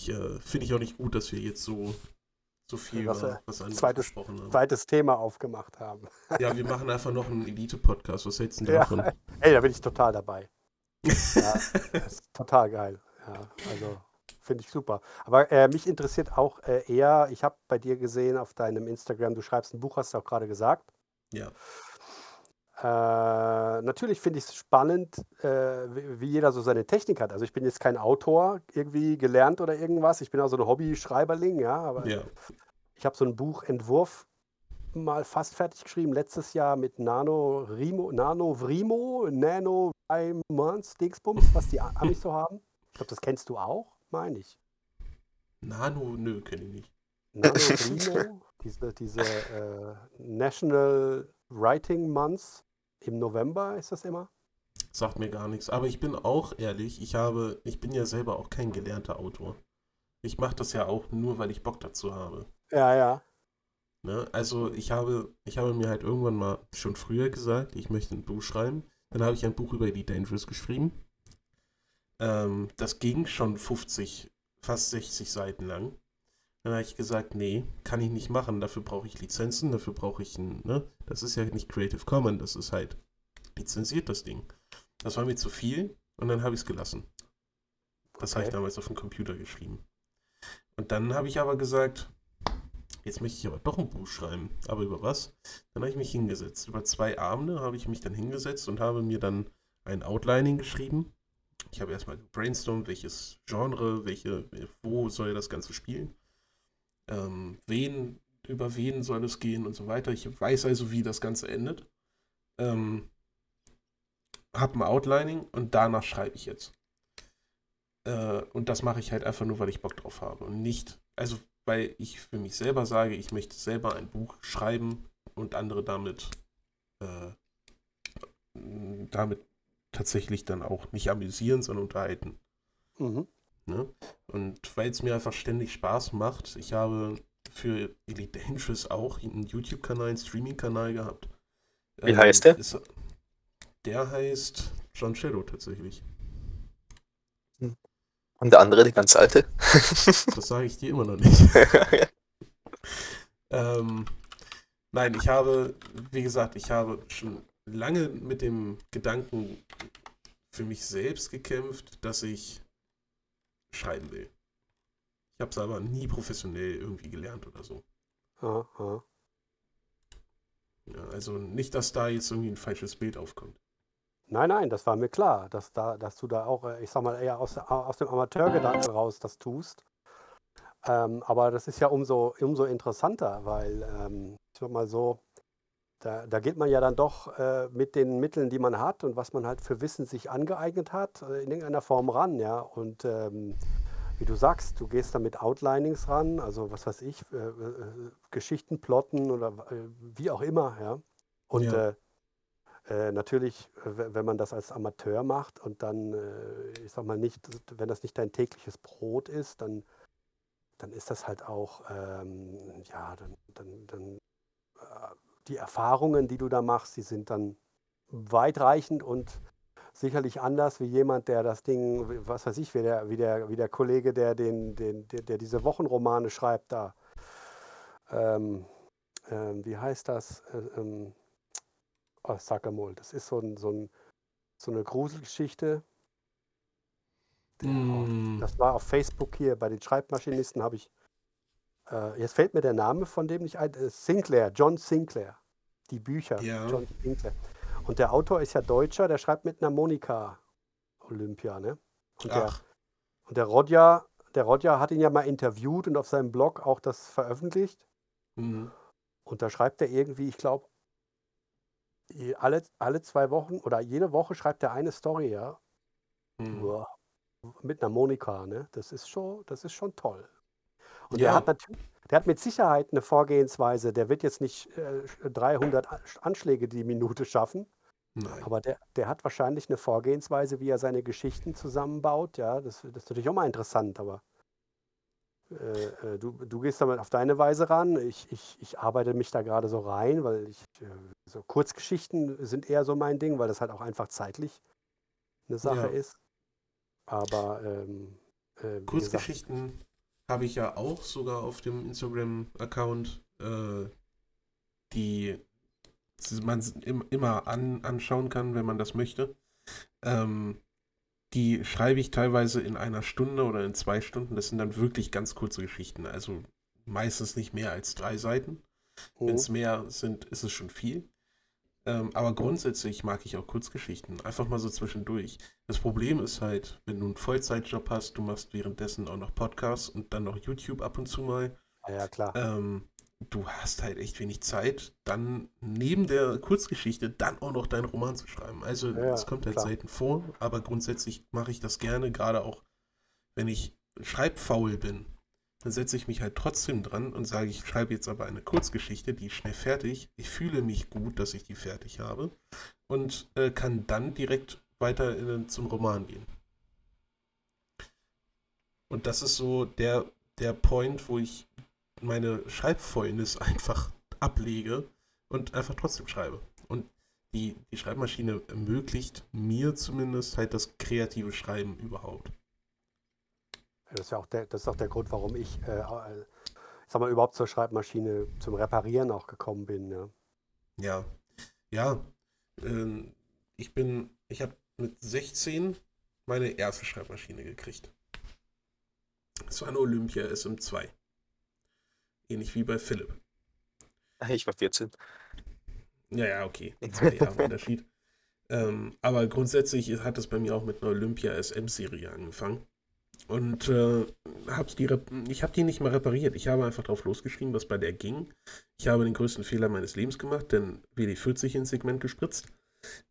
ich, äh, finde ich auch nicht gut, dass wir jetzt so, so viel Was über was anderes zweites, gesprochen haben. zweites Thema aufgemacht haben. Ja, wir machen einfach noch einen Elite-Podcast. Was hältst du denn Ja. davon? Ey, da bin ich total dabei. Ja, total geil. Ja, also finde ich super. Aber äh, mich interessiert auch äh, eher, ich habe bei dir gesehen auf deinem Instagram, du schreibst ein Buch, hast du auch gerade gesagt. Ja. Äh, natürlich finde ich es spannend, äh, wie, wie jeder so seine Technik hat. Also ich bin jetzt kein Autor irgendwie gelernt oder irgendwas. Ich bin auch so ein Hobby-Schreiberling, ja, aber Ja. ich habe so ein Buchentwurf mal fast fertig geschrieben, letztes Jahr mit Nano Rimo, Nano Vrimo, Nano Months, Dingsbums, was die Amis so haben. Ich glaube, das kennst du auch, meine ich. Nano, nö, kenne ich nicht. Nano Vrimo, diese, diese äh, National Writing Months im November ist das immer. Sagt mir gar nichts. Aber ich bin auch ehrlich, ich habe, ich bin ja selber auch kein gelernter Autor. Ich mache das ja auch nur, weil ich Bock dazu habe. Ja, ja. Ne? Also ich habe, ich habe mir halt irgendwann mal schon früher gesagt, ich möchte ein Buch schreiben. Dann habe ich ein Buch über Elite Dangerous geschrieben. Ähm, das ging schon 50, fast 60 Seiten lang. Dann habe ich gesagt, nee, kann ich nicht machen. Dafür brauche ich Lizenzen, dafür brauche ich ein, ne? Das ist ja nicht Creative Commons, das ist halt lizenziert das Ding. Das war mir zu viel und dann habe ich es gelassen. Das habe ich Okay. damals auf dem Computer geschrieben. Und dann habe ich aber gesagt, jetzt möchte ich aber doch ein Buch schreiben. Aber über was? Dann habe ich mich hingesetzt. Über zwei Abende habe ich mich dann hingesetzt und habe mir dann ein Outlining geschrieben. Ich habe erstmal brainstormt, welches Genre, welche, wo soll das Ganze spielen, ähm, wen, über wen soll es gehen und so weiter. Ich weiß also, wie das Ganze endet. Ähm, habe ein Outlining und danach schreibe ich jetzt. Äh, und das mache ich halt einfach nur, weil ich Bock drauf habe. Und nicht, also weil ich für mich selber sage, ich möchte selber ein Buch schreiben und andere damit, äh, damit tatsächlich dann auch nicht amüsieren, sondern unterhalten. Mhm. Ne? Und weil es mir einfach ständig Spaß macht, ich habe für Elite Dangerous auch einen YouTube-Kanal, einen Streaming-Kanal gehabt. Wie heißt der? Ist, der heißt John Shadow tatsächlich. Und der andere, die ganz alte. Das sage ich dir immer noch nicht. Ähm, nein, ich habe, wie gesagt, ich habe schon lange mit dem Gedanken für mich selbst gekämpft, dass ich schreiben will. Ich habe es aber nie professionell irgendwie gelernt oder so. Aha. Ja, also nicht, dass da jetzt irgendwie ein falsches Bild aufkommt. Nein, nein, das war mir klar, dass, da, dass du da auch, äh, ich sag mal, eher aus, aus dem Amateurgedanken raus das tust. Ähm, aber das ist ja umso, umso interessanter, weil ähm, ich sag mal so, da, da geht man ja dann doch äh, mit den Mitteln, die man hat und was man halt für Wissen sich angeeignet hat, äh, in irgendeiner Form ran, ja. Und ähm, wie du sagst, du gehst da mit Outlinings ran, also was weiß ich, äh, äh, Geschichten plotten oder äh, wie auch immer, ja. Und Ja. äh, natürlich, we- wenn man das als Amateur macht und dann, ich sag mal nicht, wenn das nicht dein tägliches Brot ist, dann, dann ist das halt auch, ähm, ja, dann, dann, dann die Erfahrungen, die du da machst, die sind dann weitreichend und sicherlich anders wie jemand, der das Ding, was weiß ich, wie der, wie der, wie der Kollege, der, den, den, der, der diese Wochenromane schreibt da. Ähm, ähm, wie heißt das? Äh, ähm, oh, das ist so, ein, so, ein, so eine Gruselgeschichte. Mm, Das war auf Facebook hier bei den Schreibmaschinisten, habe ich. Äh, jetzt fällt mir der Name von dem nicht ein. Äh, Sinclair, John Sinclair. Die Bücher. Ja. John Sinclair. Und der Autor ist ja Deutscher, der schreibt mit einer Monika Olympia, ne? Und der, ach, und der Rodja, der Rodja hat ihn ja mal interviewt und auf seinem Blog auch das veröffentlicht. mm, Und da schreibt er irgendwie, ich glaube, alle, alle zwei Wochen oder jede Woche schreibt er eine Story, ja. Boah, Mit einer Monika, ne? Das ist schon, das ist schon toll. Und Ja. der hat natürlich, der hat mit Sicherheit eine Vorgehensweise. Der wird jetzt nicht äh, 300 A- Anschläge die Minute schaffen, Nein. aber der, der hat wahrscheinlich eine Vorgehensweise, wie er seine Geschichten zusammenbaut. Ja, das, das ist natürlich auch mal interessant, aber äh, äh, du, du gehst damit auf deine Weise ran. Ich, ich, ich arbeite mich da gerade so rein, weil ich äh, so Kurzgeschichten sind eher so mein Ding, weil das halt auch einfach zeitlich eine Sache Ja. ist. Aber ähm, äh, Kurzgeschichten habe ich ja auch sogar auf dem Instagram-Account, äh, die man immer an, anschauen kann, wenn man das möchte. Ähm, die schreibe ich teilweise in einer Stunde oder in zwei Stunden. Das sind dann wirklich ganz kurze Geschichten. Also meistens nicht mehr als drei Seiten. Mhm. Wenn es mehr sind, ist es schon viel. Ähm, aber grundsätzlich mag ich auch Kurzgeschichten. Einfach mal so zwischendurch. Das Problem ist halt, wenn du einen Vollzeitjob hast, du machst währenddessen auch noch Podcasts und dann noch YouTube ab und zu mal. Ja, klar. Ähm, du hast halt echt wenig Zeit, dann neben der Kurzgeschichte dann auch noch deinen Roman zu schreiben. Also ja, das kommt halt klar. selten vor, aber grundsätzlich mache ich das gerne, gerade auch wenn ich schreibfaul bin. Dann setze ich mich halt trotzdem dran und sage, ich schreibe jetzt aber eine Kurzgeschichte, die ist schnell fertig. Ich fühle mich gut, dass ich die fertig habe und äh, kann dann direkt weiter in, zum Roman gehen. Und das ist so der, der Point, wo ich meine Schreibfäulnis einfach ablege und einfach trotzdem schreibe. Und die, die Schreibmaschine ermöglicht mir zumindest halt das kreative Schreiben überhaupt. Das ist ja auch der, das ist auch der Grund, warum ich, äh, äh sag mal, überhaupt zur Schreibmaschine zum Reparieren auch gekommen bin. Ja, ja. ja äh, ich bin, ich habe mit 16 meine erste Schreibmaschine gekriegt. Es war eine Olympia SM2. Ähnlich wie bei Philipp. Ich war 14. Ja, ja, okay. Zwei Jahre Unterschied. Ähm, aber grundsätzlich hat es bei mir auch mit einer Olympia SM-Serie angefangen. Und äh, hab's die ich habe die nicht mal repariert. Ich habe einfach drauf losgeschrieben, was bei der ging. Ich habe den größten Fehler meines Lebens gemacht, denn WD-40 ins Segment gespritzt.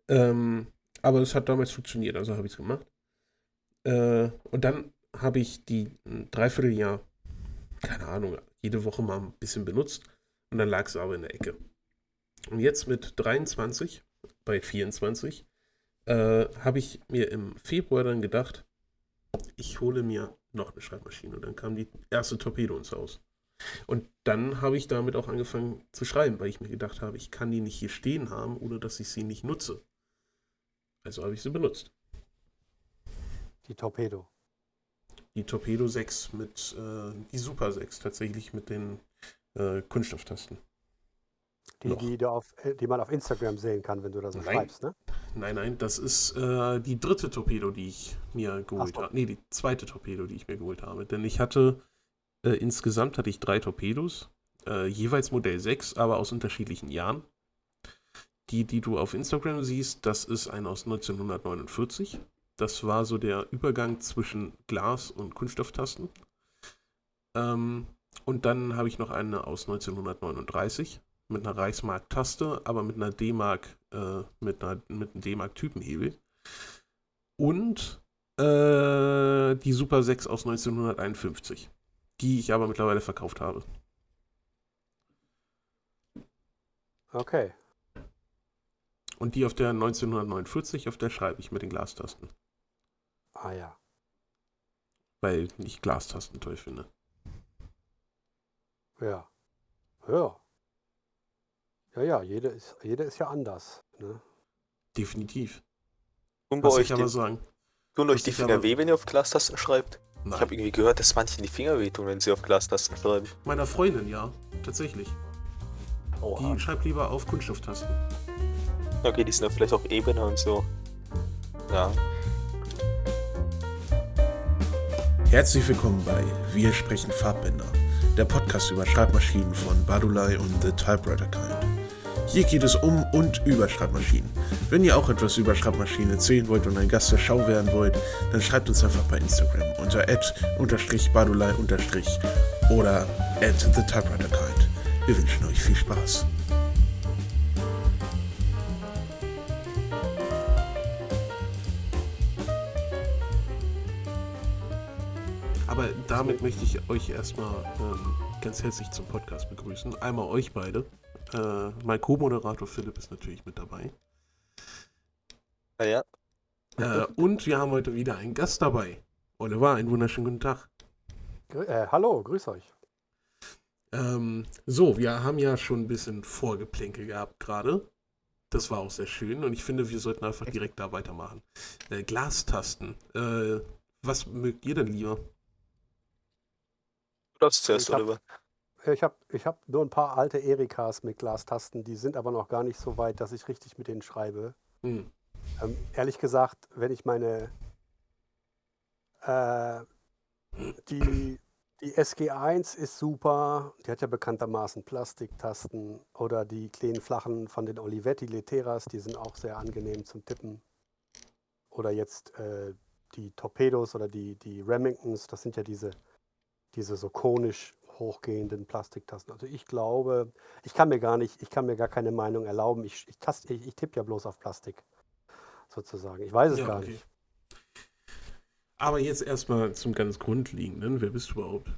Ähm, aber es hat damals funktioniert, also habe ich es gemacht. Äh, und dann habe ich die ein Dreivierteljahr, keine Ahnung, jede Woche mal ein bisschen benutzt und dann lag es aber in der Ecke. Und jetzt mit 23, bei 24, äh, habe ich mir im Februar dann gedacht, ich hole mir noch eine Schreibmaschine. Und dann kam die erste Torpedo ins Haus. Und dann habe ich damit auch angefangen zu schreiben, weil ich mir gedacht habe, ich kann die nicht hier stehen haben, ohne dass ich sie nicht nutze. Also habe ich sie benutzt. Die Torpedo die Torpedo 6 mit, äh, die Super 6 tatsächlich mit den äh, Kunststofftasten. Die, die, du auf, äh, die man auf Instagram sehen kann, wenn du da so nein. schreibst, ne? Nein, nein, das ist äh, die dritte Torpedo, die ich mir geholt habe. Nee, die zweite Torpedo, die ich mir geholt habe. Denn ich hatte, äh, insgesamt hatte ich drei Torpedos, äh, jeweils Modell 6, aber aus unterschiedlichen Jahren. Die, die du auf Instagram siehst, das ist eine aus 1949. Das war so der Übergang zwischen Glas- und Kunststofftasten. Ähm, und dann habe ich noch eine aus 1939 mit einer Reichsmark-Taste, aber mit einer D-Mark, äh, mit, einer, mit einem D-Mark-Typenhebel. Und äh, die Super 6 aus 1951, die ich aber mittlerweile verkauft habe. Okay. Und die auf der 1949, auf der schreibe ich mit den Glastasten. Ah ja. Weil ich Glastasten toll finde. Ja. Ja. Ja, ja, jeder ist, jeder ist ja anders. Ne? Definitiv. Und bei Was euch ich aber sagen. Tun euch die Finger aber... weh, wenn ihr auf Glastasten schreibt? Nein. Ich habe irgendwie gehört, dass manchen die Finger wehtun, wenn sie auf Glastasten schreiben. Meiner Freundin, ja. Tatsächlich. Oha. Die schreibt lieber auf Kunststofftasten. Okay, die sind ja vielleicht auch ebener und so. Ja. Herzlich willkommen bei Wir sprechen Farbbänder, der Podcast über Schreibmaschinen von Badulai und The Typewriter Kind. Hier geht es um und über Schreibmaschinen. Wenn ihr auch etwas über Schreibmaschinen erzählen wollt und ein Gast der Schau werden wollt, dann schreibt uns einfach bei Instagram unter badulai oder at The Typewriter Kind. Wir wünschen euch viel Spaß. Aber damit möchte ich euch erstmal ähm, ganz herzlich zum Podcast begrüßen. Einmal euch beide. Äh, mein Co-Moderator Philipp ist natürlich mit dabei. Ja, ja. Äh, und wir haben heute wieder einen Gast dabei. Oliver, einen wunderschönen guten Tag. Äh, hallo, grüß euch. Ähm, so, wir haben ja schon ein bisschen Vorgeplänkel gehabt gerade. Das war auch sehr schön und ich finde, wir sollten einfach direkt da weitermachen. Äh, Glastasten. Äh, was mögt ihr denn lieber? Das zuerst, Ich habe Oliver. Ich hab, ich hab nur ein paar alte Erikas mit Glastasten, die sind aber noch gar nicht so weit, dass ich richtig mit denen schreibe. Hm. Ähm, ehrlich gesagt, wenn ich meine äh, die, die SG1 ist super, die hat ja bekanntermaßen Plastiktasten oder die kleinen flachen von den Olivetti Leteras, die sind auch sehr angenehm zum Tippen. Oder jetzt äh, die Torpedos oder die, die Remingtons, das sind ja diese, diese so konisch hochgehenden Plastiktasten. Also ich glaube, ich kann mir gar nicht, ich kann mir gar keine Meinung erlauben. Ich, ich, tast, ich, ich tippe ja bloß auf Plastik, sozusagen. Ich weiß es Ja, gar okay. nicht. Aber jetzt erstmal zum ganz Grundlegenden. Wer bist du überhaupt?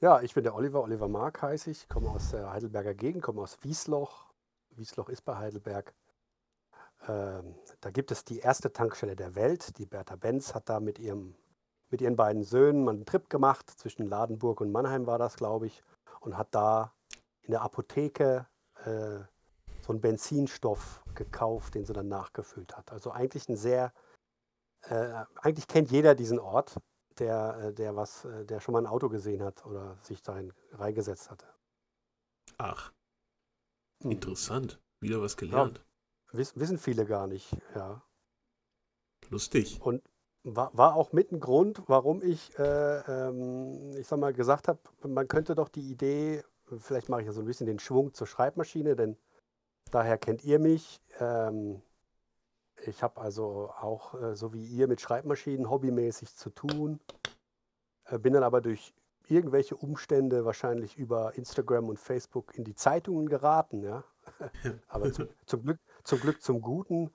Ja, ich bin der Oliver, Oliver Mark heiße ich, komme aus der Heidelberger Gegend, komme aus Wiesloch. Wiesloch ist bei Heidelberg. Ähm, da gibt es die erste Tankstelle der Welt. Die Bertha Benz hat da mit ihrem, mit ihren beiden Söhnen mal einen Trip gemacht. Zwischen Ladenburg und Mannheim war das, glaube ich. Und hat da in der Apotheke äh, so einen Benzinstoff gekauft, den sie dann nachgefüllt hat. Also eigentlich ein sehr, äh, eigentlich kennt jeder diesen Ort, der, äh, der was, äh, der schon mal ein Auto gesehen hat oder sich dahin reingesetzt hatte. Ach, Hm. interessant. Wieder was gelernt. Wiss, wissen viele gar nicht, ja. Lustig. Und war, war auch mit ein Grund, warum ich, äh, ähm, ich sag mal, gesagt habe, man könnte doch die Idee, vielleicht mache ich ja so ein bisschen den Schwung zur Schreibmaschine, denn daher kennt ihr mich. Ähm, ich habe also auch, äh, so wie ihr, mit Schreibmaschinen hobbymäßig zu tun. Äh, bin dann aber durch irgendwelche Umstände, wahrscheinlich über Instagram und Facebook, in die Zeitungen geraten, ja. Aber zum, zum, Glück, zum Glück zum Guten.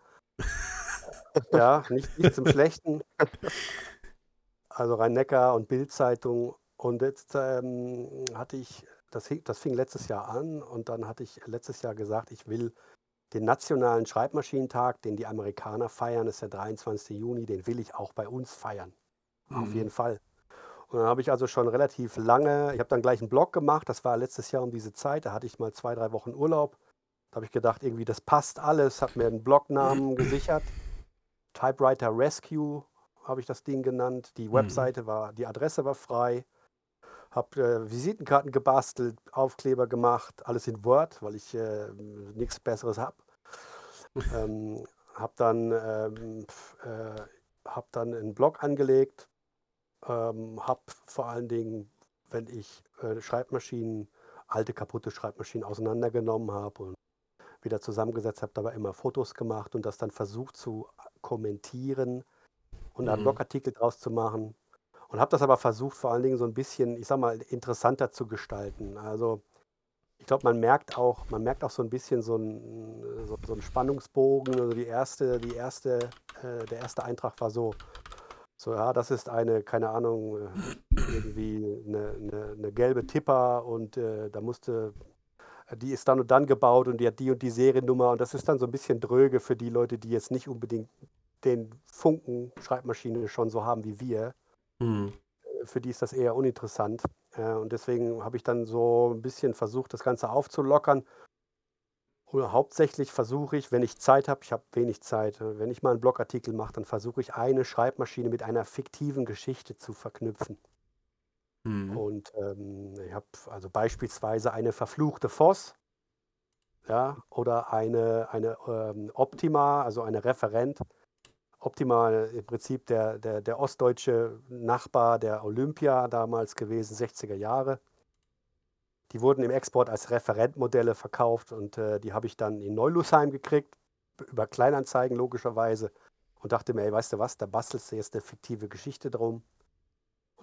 Ja, nicht, nicht zum Schlechten. Also Rhein-Neckar und Bild-Zeitung. Und jetzt ähm, hatte ich, das, das fing letztes Jahr an und dann hatte ich letztes Jahr gesagt, ich will den nationalen Schreibmaschinentag, den die Amerikaner feiern, ist der 23. Juni, den will ich auch bei uns feiern. Auf Mhm. jeden Fall. Und dann habe ich also schon relativ lange, ich habe dann gleich einen Blog gemacht, das war letztes Jahr um diese Zeit, da hatte ich mal zwei, drei Wochen Urlaub. Da habe ich gedacht, irgendwie, das passt alles, habe mir einen Blognamen gesichert. Typewriter Rescue habe ich das Ding genannt. Die Mhm. Webseite war, die Adresse war frei. Habe äh, Visitenkarten gebastelt, Aufkleber gemacht, alles in Word, weil ich äh, nichts Besseres habe. ähm, habe dann, ähm, äh, hab dann einen Blog angelegt, ähm, habe vor allen Dingen, wenn ich äh, Schreibmaschinen, alte kaputte Schreibmaschinen auseinandergenommen habe und wieder zusammengesetzt habe, dabei immer Fotos gemacht und das dann versucht zu kommentieren und einen Mhm. Blogartikel draus zu machen. Und habe das aber versucht, vor allen Dingen so ein bisschen, ich sag mal, interessanter zu gestalten. Also ich glaube, man merkt auch, man merkt auch so ein bisschen so einen so, so einen Spannungsbogen. Also die erste, die erste, äh, der erste Eintrag war so, so, ja, das ist eine, keine Ahnung, äh, irgendwie eine, eine, eine gelbe Tipper und äh, da musste, die ist dann und dann gebaut und die hat die und die Seriennummer und das ist dann so ein bisschen dröge für die Leute, die jetzt nicht unbedingt den Funken Schreibmaschine schon so haben wie wir. Hm. Für die ist das eher uninteressant. Äh, und deswegen habe ich dann so ein bisschen versucht, das Ganze aufzulockern. Und hauptsächlich versuche ich, wenn ich Zeit habe, ich habe wenig Zeit, äh, wenn ich mal einen Blogartikel mache, dann versuche ich eine Schreibmaschine mit einer fiktiven Geschichte zu verknüpfen. Hm. Und ähm, ich habe also beispielsweise eine verfluchte Voss, ja, oder eine, eine ähm, Optima, also eine Referent. Optima im Prinzip der, der, der ostdeutsche Nachbar der Olympia damals gewesen, 60er Jahre. Die wurden im Export als Referentmodelle verkauft und äh, die habe ich dann in Neulusheim gekriegt, über Kleinanzeigen logischerweise. Und dachte mir, ey, weißt du was, da bastelst du jetzt eine fiktive Geschichte drum.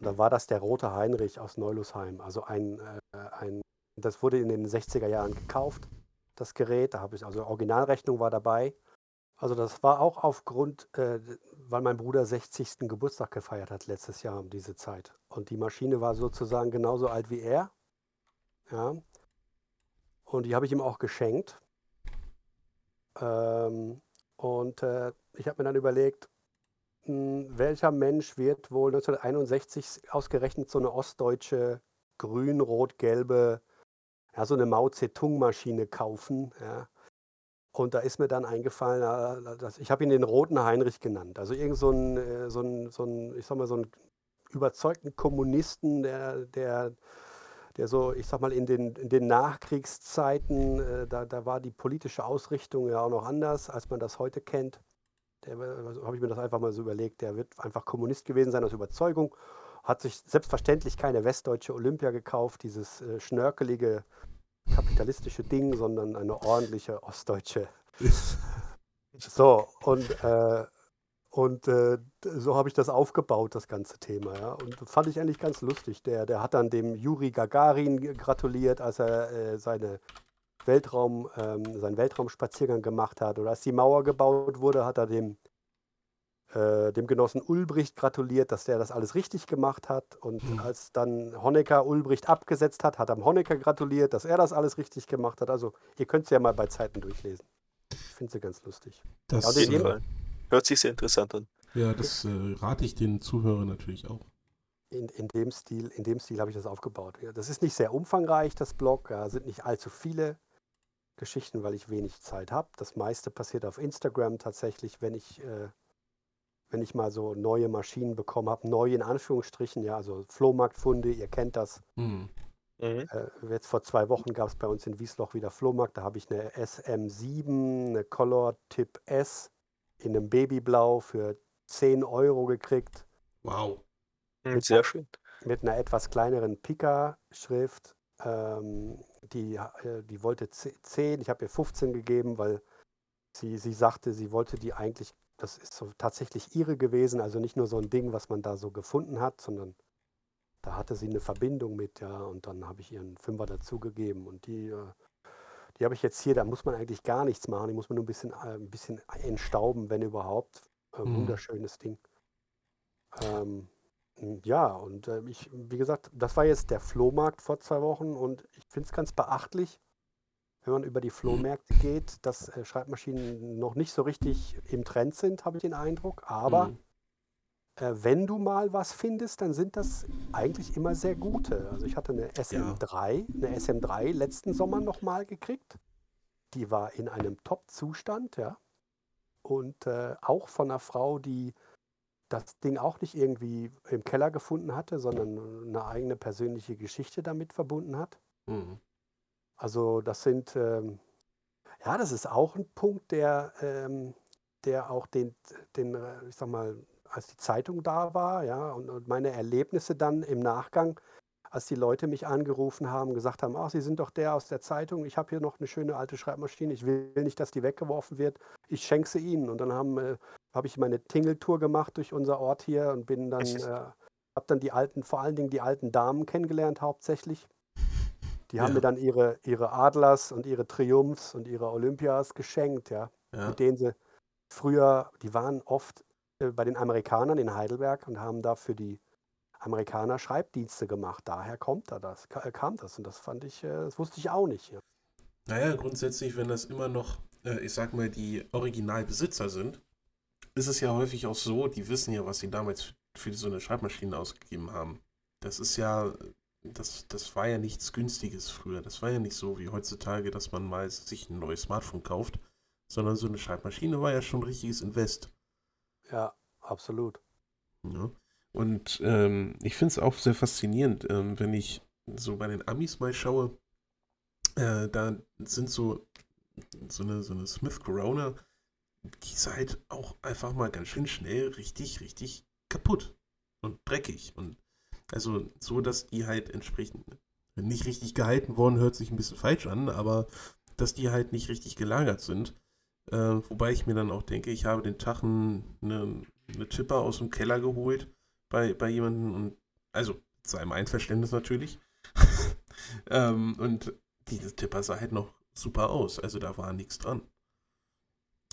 Und dann war das der rote Heinrich aus Neulusheim. Also ein, äh, ein das wurde in den 60er Jahren gekauft, das Gerät. Da habe ich, also Originalrechnung war dabei. Also das war auch aufgrund, äh, weil mein Bruder 60. Geburtstag gefeiert hat letztes Jahr um diese Zeit. Und die Maschine war sozusagen genauso alt wie er. Ja. Und die habe ich ihm auch geschenkt. Ähm, und äh, ich habe mir dann überlegt, welcher Mensch wird wohl 1961 ausgerechnet so eine ostdeutsche grün-rot-gelbe, ja, so eine Mao Zedong-Maschine kaufen. Ja. Und da ist mir dann eingefallen, äh, dass, ich habe ihn den roten Heinrich genannt. Also irgend so ein, äh, so ein, so ein ich sag mal, so ein überzeugten Kommunisten, der, der, der so, ich sag mal, in den, in den Nachkriegszeiten, äh, da, da war die politische Ausrichtung ja auch noch anders, als man das heute kennt. Der also habe ich mir das einfach mal so überlegt, der wird einfach Kommunist gewesen sein aus Überzeugung, hat sich selbstverständlich keine westdeutsche Olympia gekauft, dieses äh, schnörkelige kapitalistische Ding, sondern eine ordentliche ostdeutsche. so, und äh, und äh, so habe ich das aufgebaut, das ganze Thema. Ja. Und fand ich eigentlich ganz lustig. Der, der hat dann dem Juri Gagarin gratuliert, als er äh, seine Weltraum, ähm, seinen Weltraumspaziergang gemacht hat. Oder als die Mauer gebaut wurde, hat er dem, äh, dem Genossen Ulbricht gratuliert, dass der das alles richtig gemacht hat. Und mhm. als dann Honecker Ulbricht abgesetzt hat, hat er Honecker gratuliert, dass er das alles richtig gemacht hat. Also ihr könnt es ja mal bei Zeiten durchlesen. Ich finde sie ganz lustig. Das, ja, Hört sich sehr interessant an. Ja, das äh, rate ich den Zuhörern natürlich auch. In, in dem Stil, in dem Stil habe ich das aufgebaut. Ja, das ist nicht sehr umfangreich, das Blog. Da sind nicht allzu viele Geschichten, weil ich wenig Zeit habe. Das meiste passiert auf Instagram tatsächlich, wenn ich, äh, wenn ich mal so neue Maschinen bekommen habe. Neu in Anführungsstrichen, ja, also Flohmarktfunde, ihr kennt das. Mhm. Mhm. Äh, jetzt vor zwei Wochen gab es bei uns in Wiesloch wieder Flohmarkt. Da habe ich eine SM7, eine Color Tip S in einem Babyblau für 10 Euro gekriegt. Wow. Mit, Sehr schön. Mit einer etwas kleineren Pika-Schrift. Ähm, die, äh, die wollte 10, ich habe ihr 15 gegeben, weil sie, sie sagte, sie wollte die eigentlich, das ist so tatsächlich ihre gewesen, also nicht nur so ein Ding, was man da so gefunden hat, sondern da hatte sie eine Verbindung mit, ja, und dann habe ich ihr einen Fünfer dazugegeben und die äh, die habe ich jetzt hier, da muss man eigentlich gar nichts machen. Die muss man nur ein bisschen, äh, ein bisschen entstauben, wenn überhaupt. Mhm. Wunderschönes Ding. Ähm, ja, und äh, ich, wie gesagt, das war jetzt der Flohmarkt vor zwei Wochen und ich finde es ganz beachtlich, wenn man über die Flohmärkte geht, dass äh, Schreibmaschinen noch nicht so richtig im Trend sind, habe ich den Eindruck. Aber mhm. äh, wenn du mal was findest, dann sind das eigentlich immer sehr gute. Also ich hatte eine SM3, ja. eine SM3 letzten Sommer nochmal gekriegt. Die war in einem Top-Zustand, ja. Und äh, auch von einer Frau, die das Ding auch nicht irgendwie im Keller gefunden hatte, sondern eine eigene persönliche Geschichte damit verbunden hat. Mhm. Also das sind, ähm, ja, das ist auch ein Punkt, der, ähm, der auch den, den, äh, ich sag mal, als die Zeitung da war, ja, und, und meine Erlebnisse dann im Nachgang, als die Leute mich angerufen haben, gesagt haben, ach, Sie sind doch der aus der Zeitung, ich habe hier noch eine schöne alte Schreibmaschine, ich will nicht, dass die weggeworfen wird, ich schenke sie Ihnen. Und dann äh, habe ich meine Tingeltour gemacht durch unser Ort hier und bin dann, äh, habe dann die alten, vor allen Dingen die alten Damen kennengelernt hauptsächlich. Die ja. haben mir dann ihre, ihre Adlers und ihre Triumphs und ihre Olympias geschenkt, ja, ja. mit denen sie früher, die waren oft äh, bei den Amerikanern in Heidelberg und haben da für die Amerikaner Schreibdienste gemacht. Daher kommt da das, äh, kam das. Und das fand ich, äh, das wusste ich auch nicht. Ja. Naja, grundsätzlich, wenn das immer noch, ich sag mal, die Originalbesitzer sind, ist es ja häufig auch so, die wissen ja, was sie damals für so eine Schreibmaschine ausgegeben haben. Das ist ja, das, das war ja nichts Günstiges früher. Das war ja nicht so wie heutzutage, dass man mal sich ein neues Smartphone kauft, sondern so eine Schreibmaschine war ja schon ein richtiges Invest. Ja, absolut. Ja. Und ähm, ich finde es auch sehr faszinierend, ähm, wenn ich so bei den Amis mal schaue, äh, da sind so, so eine, so eine Smith Corona, die ist halt auch einfach mal ganz schön schnell richtig, richtig kaputt und dreckig. Und also so, dass die halt entsprechend nicht richtig gehalten worden, hört sich ein bisschen falsch an, aber dass die halt nicht richtig gelagert sind. Äh, wobei ich mir dann auch denke, ich habe den Tag eine, eine Chipper aus dem Keller geholt bei, bei jemandem und also zu seinem Einverständnis natürlich. ähm, und diese Tipper sah halt noch super aus, also da war nichts dran.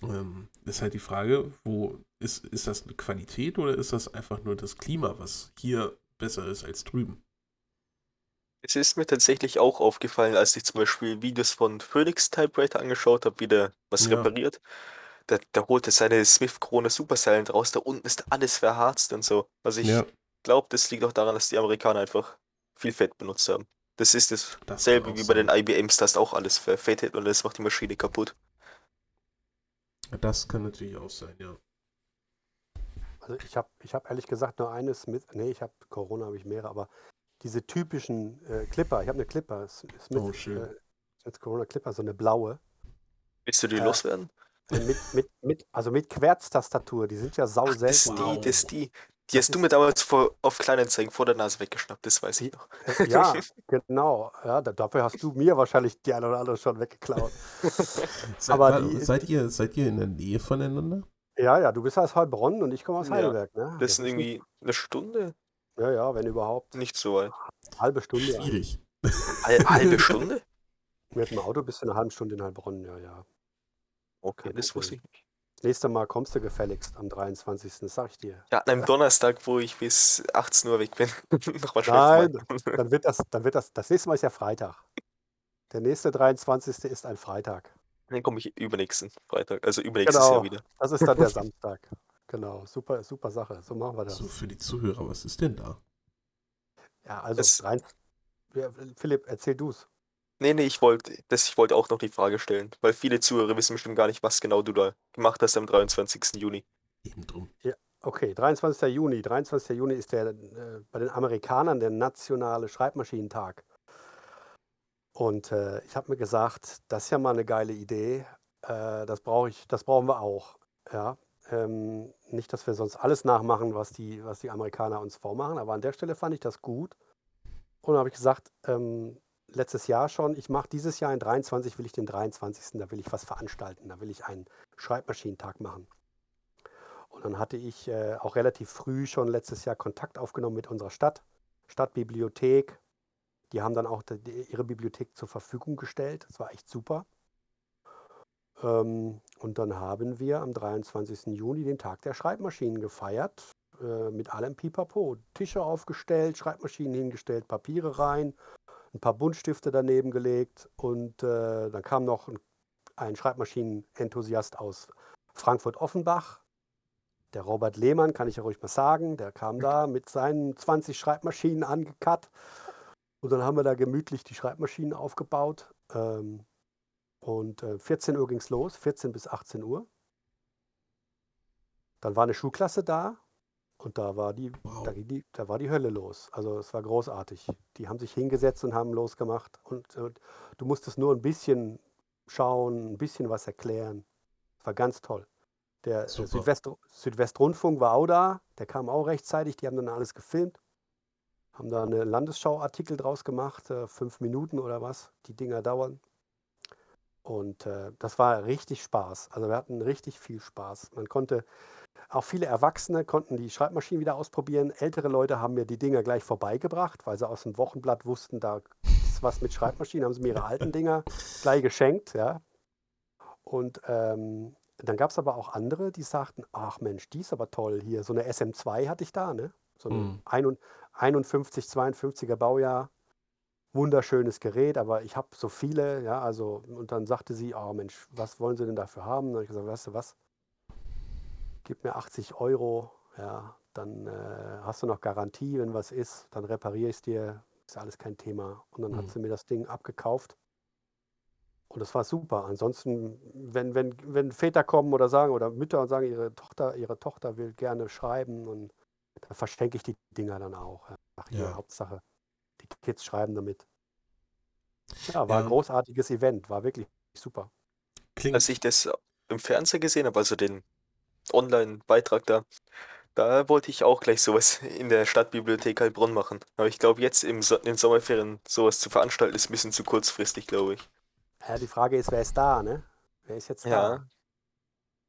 Ähm, ist halt die Frage, wo ist, ist das eine Qualität oder ist das einfach nur das Klima, was hier besser ist als drüben? Es ist mir tatsächlich auch aufgefallen, als ich zum Beispiel Videos von Phoenix Typewriter angeschaut habe, wie der was Ja. repariert. Da, der holte seine Smith-Krone Super Silent raus, da unten ist alles verharzt und so. Also ich Ja, glaube, das liegt auch daran, dass die Amerikaner einfach viel Fett benutzt haben. Das ist das dasselbe wie bei den IBMs, da ist auch alles verfettet und das macht die Maschine kaputt. Das kann natürlich auch sein, ja. Also ich habe ich hab ehrlich gesagt nur eine Smith, nee, ich habe Corona, habe ich mehrere, aber diese typischen äh, Clipper, ich habe eine Clipper, Smith, Oh, schön. äh, Smith Corona Clipper, so eine blaue, Willst du die Äh, loswerden? mit, mit, mit, also mit Querztastatur, die sind ja sau Ach, das ist selten. Die, das ist die. Die Das hast du mir damals vor, auf Kleinanzeigen vor der Nase weggeschnappt, das weiß ich noch. Äh, Ja, genau. Ja, da, dafür hast du mir wahrscheinlich die eine oder andere schon weggeklaut. Seid, Aber die- seid, ihr, seid ihr in der Nähe voneinander? Ja, ja, du bist aus Heilbronn und ich komme aus Ja, Heidelberg. Ne? Das sind ist irgendwie eine Stunde, ja, ja, wenn überhaupt. nicht so weit. Halbe Stunde. Schwierig. Hal- Halbe Stunde? Mit dem Auto bist du eine halbe Stunde in Heilbronn, ja, ja. Okay, Kein das Problem. wusste ich nicht. Das nächste Mal kommst du gefälligst am 23. Das sag ich dir. Ja, an einem Donnerstag, wo ich bis 18 Uhr weg bin. Nochmal Nein, dann wird das, dann wird das, das nächste Mal ist ja Freitag. Der nächste 23. ist ein Freitag. Dann komme ich übernächsten Freitag, also übernächstes Genau. Jahr wieder. Das ist dann der Samstag. Genau, super, super Sache. So machen wir das. So, für die Zuhörer, was ist denn da? Ja, also Das- rein. Ja, Philipp, erzähl du's. Nee, nee, ich wollte, das, ich wollte auch noch die Frage stellen, weil viele Zuhörer wissen bestimmt gar nicht, was genau du da gemacht hast am 23. Juni. Eben drum. Okay, 23. Juni. 23. Juni ist der äh, bei den Amerikanern der nationale Schreibmaschinentag. Und äh, ich habe mir gesagt, das ist ja mal eine geile Idee. Äh, das brauche ich, das brauchen wir auch. Ja, ähm, nicht, dass wir sonst alles nachmachen, was die, was die Amerikaner uns vormachen, aber an der Stelle fand ich das gut. Und dann habe ich gesagt, ähm, letztes Jahr schon, ich mache dieses Jahr in 23 will ich den 23. Da will ich was veranstalten, da will ich einen Schreibmaschinentag machen. Und dann hatte ich äh, auch relativ früh schon letztes Jahr Kontakt aufgenommen mit unserer Stadt, Stadtbibliothek. Die haben dann auch die, ihre Bibliothek zur Verfügung gestellt. Das war echt super. Ähm, und dann haben wir am 23. Juni den Tag der Schreibmaschinen gefeiert. Äh, mit allem Pipapo. Tische aufgestellt, Schreibmaschinen hingestellt, Papiere rein, ein paar Buntstifte daneben gelegt. Und äh, dann kam noch ein, ein Schreibmaschinenenthusiast aus Frankfurt-Offenbach. Der Robert Lehmann, kann ich ja ruhig mal sagen, der kam da mit seinen 20 Schreibmaschinen angekat. Und dann haben wir da gemütlich die Schreibmaschinen aufgebaut. Ähm, und äh, 14 Uhr ging es los, 14 bis 18 Uhr. Dann war eine Schulklasse da und da war die, Wow. da, die, da war die Hölle los. Also es war großartig. Die haben sich hingesetzt und haben losgemacht. Und äh, du musstest nur ein bisschen schauen, ein bisschen was erklären. Das war ganz toll. Der Super. Südwest, Südwestrundfunk war auch da, der kam auch rechtzeitig, die haben dann alles gefilmt. Haben da eine Landesschau-Artikel draus gemacht, äh, fünf Minuten oder was, die Dinger dauern. Und äh, das war richtig Spaß. Also wir hatten richtig viel Spaß. Man konnte, auch viele Erwachsene konnten die Schreibmaschinen wieder ausprobieren. Ältere Leute haben mir die Dinger gleich vorbeigebracht, weil sie aus dem Wochenblatt wussten, da ist was mit Schreibmaschinen, haben sie mir ihre alten Dinger gleich geschenkt, ja. Und ähm, dann gab es aber auch andere, die sagten, ach Mensch, die ist aber toll hier. So eine SM2 hatte ich da, ne? So eine Mhm. 51, 51, 52er Baujahr. Wunderschönes Gerät, aber ich habe so viele, ja, also, und dann sagte sie, oh Mensch, was wollen Sie denn dafür haben? Dann habe ich gesagt, weißt du was, gib mir 80 Euro, ja, dann äh, hast du noch Garantie, wenn was ist, dann repariere ich es dir, ist alles kein Thema. Und dann Mhm. hat sie mir das Ding abgekauft. Und das war super. Ansonsten, wenn, wenn, wenn Väter kommen oder sagen, oder Mütter und sagen, ihre Tochter, ihre Tochter will gerne schreiben und dann verschenke ich die Dinger dann auch. Ach, Ja. Hauptsache, die Kids schreiben damit. Ja, war Ja. ein großartiges Event, war wirklich super. Klingt, Als ich das im Fernsehen gesehen habe, also den Online-Beitrag da, da wollte ich auch gleich sowas in der Stadtbibliothek Heilbronn machen. Aber ich glaube, jetzt im so in den Sommerferien sowas zu veranstalten, ist ein bisschen zu kurzfristig, glaube ich. Ja, die Frage ist, wer ist da, ne? Wer ist jetzt da? Ja.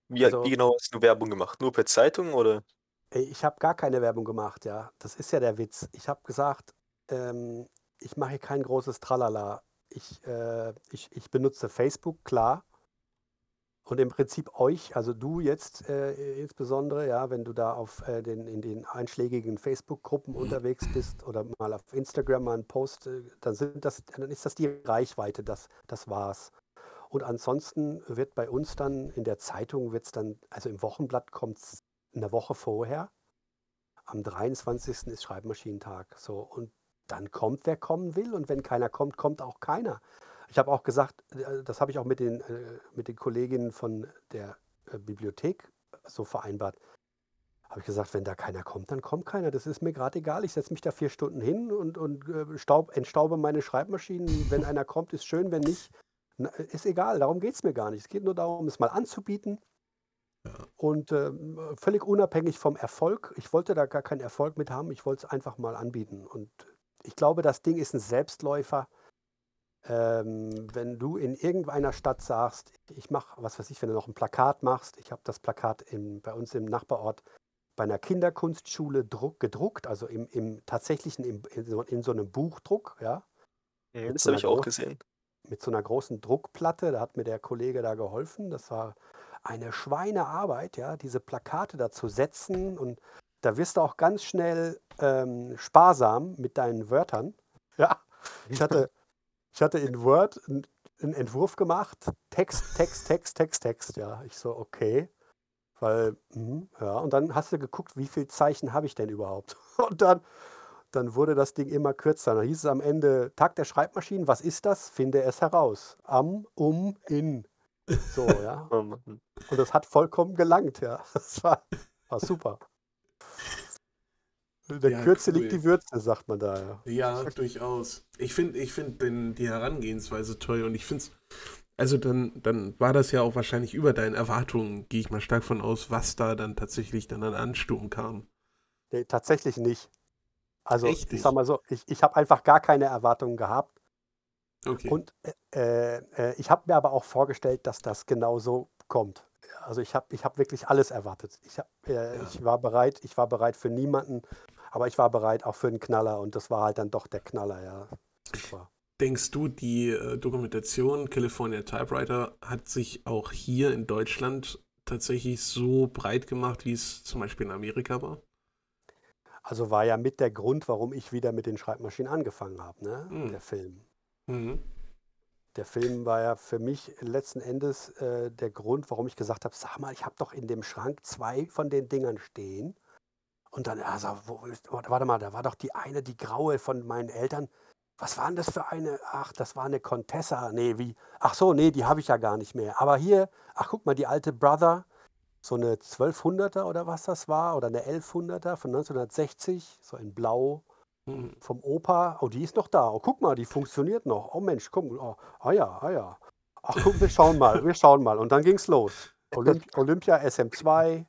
Wie, Also- wie genau hast du Werbung gemacht? Nur per Zeitung oder? Ich habe gar keine Werbung gemacht, ja. Das ist ja der Witz. Ich habe gesagt, ähm, ich mache hier kein großes Tralala. Ich, äh, ich, ich benutze Facebook, klar. Und im Prinzip euch, also du jetzt äh, insbesondere, ja, wenn du da auf äh, den, in den einschlägigen Facebook-Gruppen unterwegs bist oder mal auf Instagram mal einen Post, äh, dann sind das, dann ist das die Reichweite, das, das war's. Und ansonsten wird bei uns dann in der Zeitung wird es dann, also im Wochenblatt kommt es eine Woche vorher. Am 23. ist Schreibmaschinentag. So, und dann kommt, wer kommen will. Und wenn keiner kommt, kommt auch keiner. Ich habe auch gesagt, äh, das habe ich auch mit den, äh, mit den Kolleginnen von der äh, Bibliothek so vereinbart. Habe ich gesagt, wenn da keiner kommt, dann kommt keiner. Das ist mir gerade egal. Ich setze mich da vier Stunden hin und, und äh, staub, entstaube meine Schreibmaschinen. Wenn einer kommt, ist schön. Wenn nicht, ist egal. Darum geht es mir gar nicht. Es geht nur darum, es mal anzubieten. Ja. Und ähm, völlig unabhängig vom Erfolg. Ich wollte da gar keinen Erfolg mit haben. Ich wollte es einfach mal anbieten. Und ich glaube, das Ding ist ein Selbstläufer. Ähm, wenn du in irgendeiner Stadt sagst, ich mache, was weiß ich, wenn du noch ein Plakat machst, ich habe das Plakat in, bei uns im Nachbarort bei einer Kinderkunstschule druck, gedruckt, also im, im tatsächlichen, im, in, so, in so einem Buchdruck, ja. Mhm, das so habe ich auch gesehen. mit so einer großen Druckplatte, da hat mir der Kollege da geholfen. Das war eine Schweinearbeit, ja, diese Plakate da zu setzen und da wirst du auch ganz schnell ähm, sparsam mit deinen Wörtern. Ja, ich hatte, ich hatte in Word einen, Entwurf gemacht, Text, Text, Text, Text, Text, ja. Ich so, okay. Weil, mhm, ja, und dann hast du geguckt, wie viele Zeichen habe ich denn überhaupt? Und dann, dann wurde das Ding immer kürzer. Dann hieß es am Ende, Tag der Schreibmaschinen, was ist das? Finde es heraus. Am, um, in. So, ja. Oh. Und das hat vollkommen gelangt, ja. Das war, war super. In der Ja, Kürze liegt cool. die Würze, sagt man da, ja. Ja, durchaus. Ich finde ich find den- die Herangehensweise toll und ich finde es, also dann, dann war das ja auch wahrscheinlich über deinen Erwartungen, gehe ich mal stark von aus, was da dann tatsächlich dann an Ansturm kam. Nee, tatsächlich nicht. Also, Echt ich sag mal so, ich, ich habe einfach gar keine Erwartungen gehabt. Okay. Und äh, äh, ich habe mir aber auch vorgestellt, dass das genau so kommt. Also ich habe ich hab wirklich alles erwartet. Ich, hab, äh, Ja. ich war bereit, ich war bereit für niemanden, aber ich war bereit auch für einen Knaller und das war halt dann doch der Knaller, ja. Super. Denkst du, die äh, Dokumentation California Typewriter hat sich auch hier in Deutschland tatsächlich so breit gemacht, wie es zum Beispiel in Amerika war? Also war ja mit der Grund, warum ich wieder mit den Schreibmaschinen angefangen habe, ne? Hm. Der Film. Mhm. Der Film war ja für mich letzten Endes äh, der Grund, warum ich gesagt habe, sag mal, ich habe doch in dem Schrank zwei von den Dingern stehen. Und dann, also, wo ist, warte warte mal, da war doch die eine, die graue von meinen Eltern. Was war denn das für eine? Ach, das war eine Contessa. Nee, wie? Ach so, nee, die habe ich ja gar nicht mehr. Aber hier, ach guck mal, die alte Brother, so eine 1200er oder was das war, oder eine 1100er von 1960, so in Blau Mhm. vom Opa. Oh, die ist noch da. Oh, guck mal, die funktioniert noch. Oh Mensch, guck. Oh, ah ja, ah ja. Ach guck, wir schauen mal, wir schauen mal. Und dann ging's los. Olymp Olympia SM2,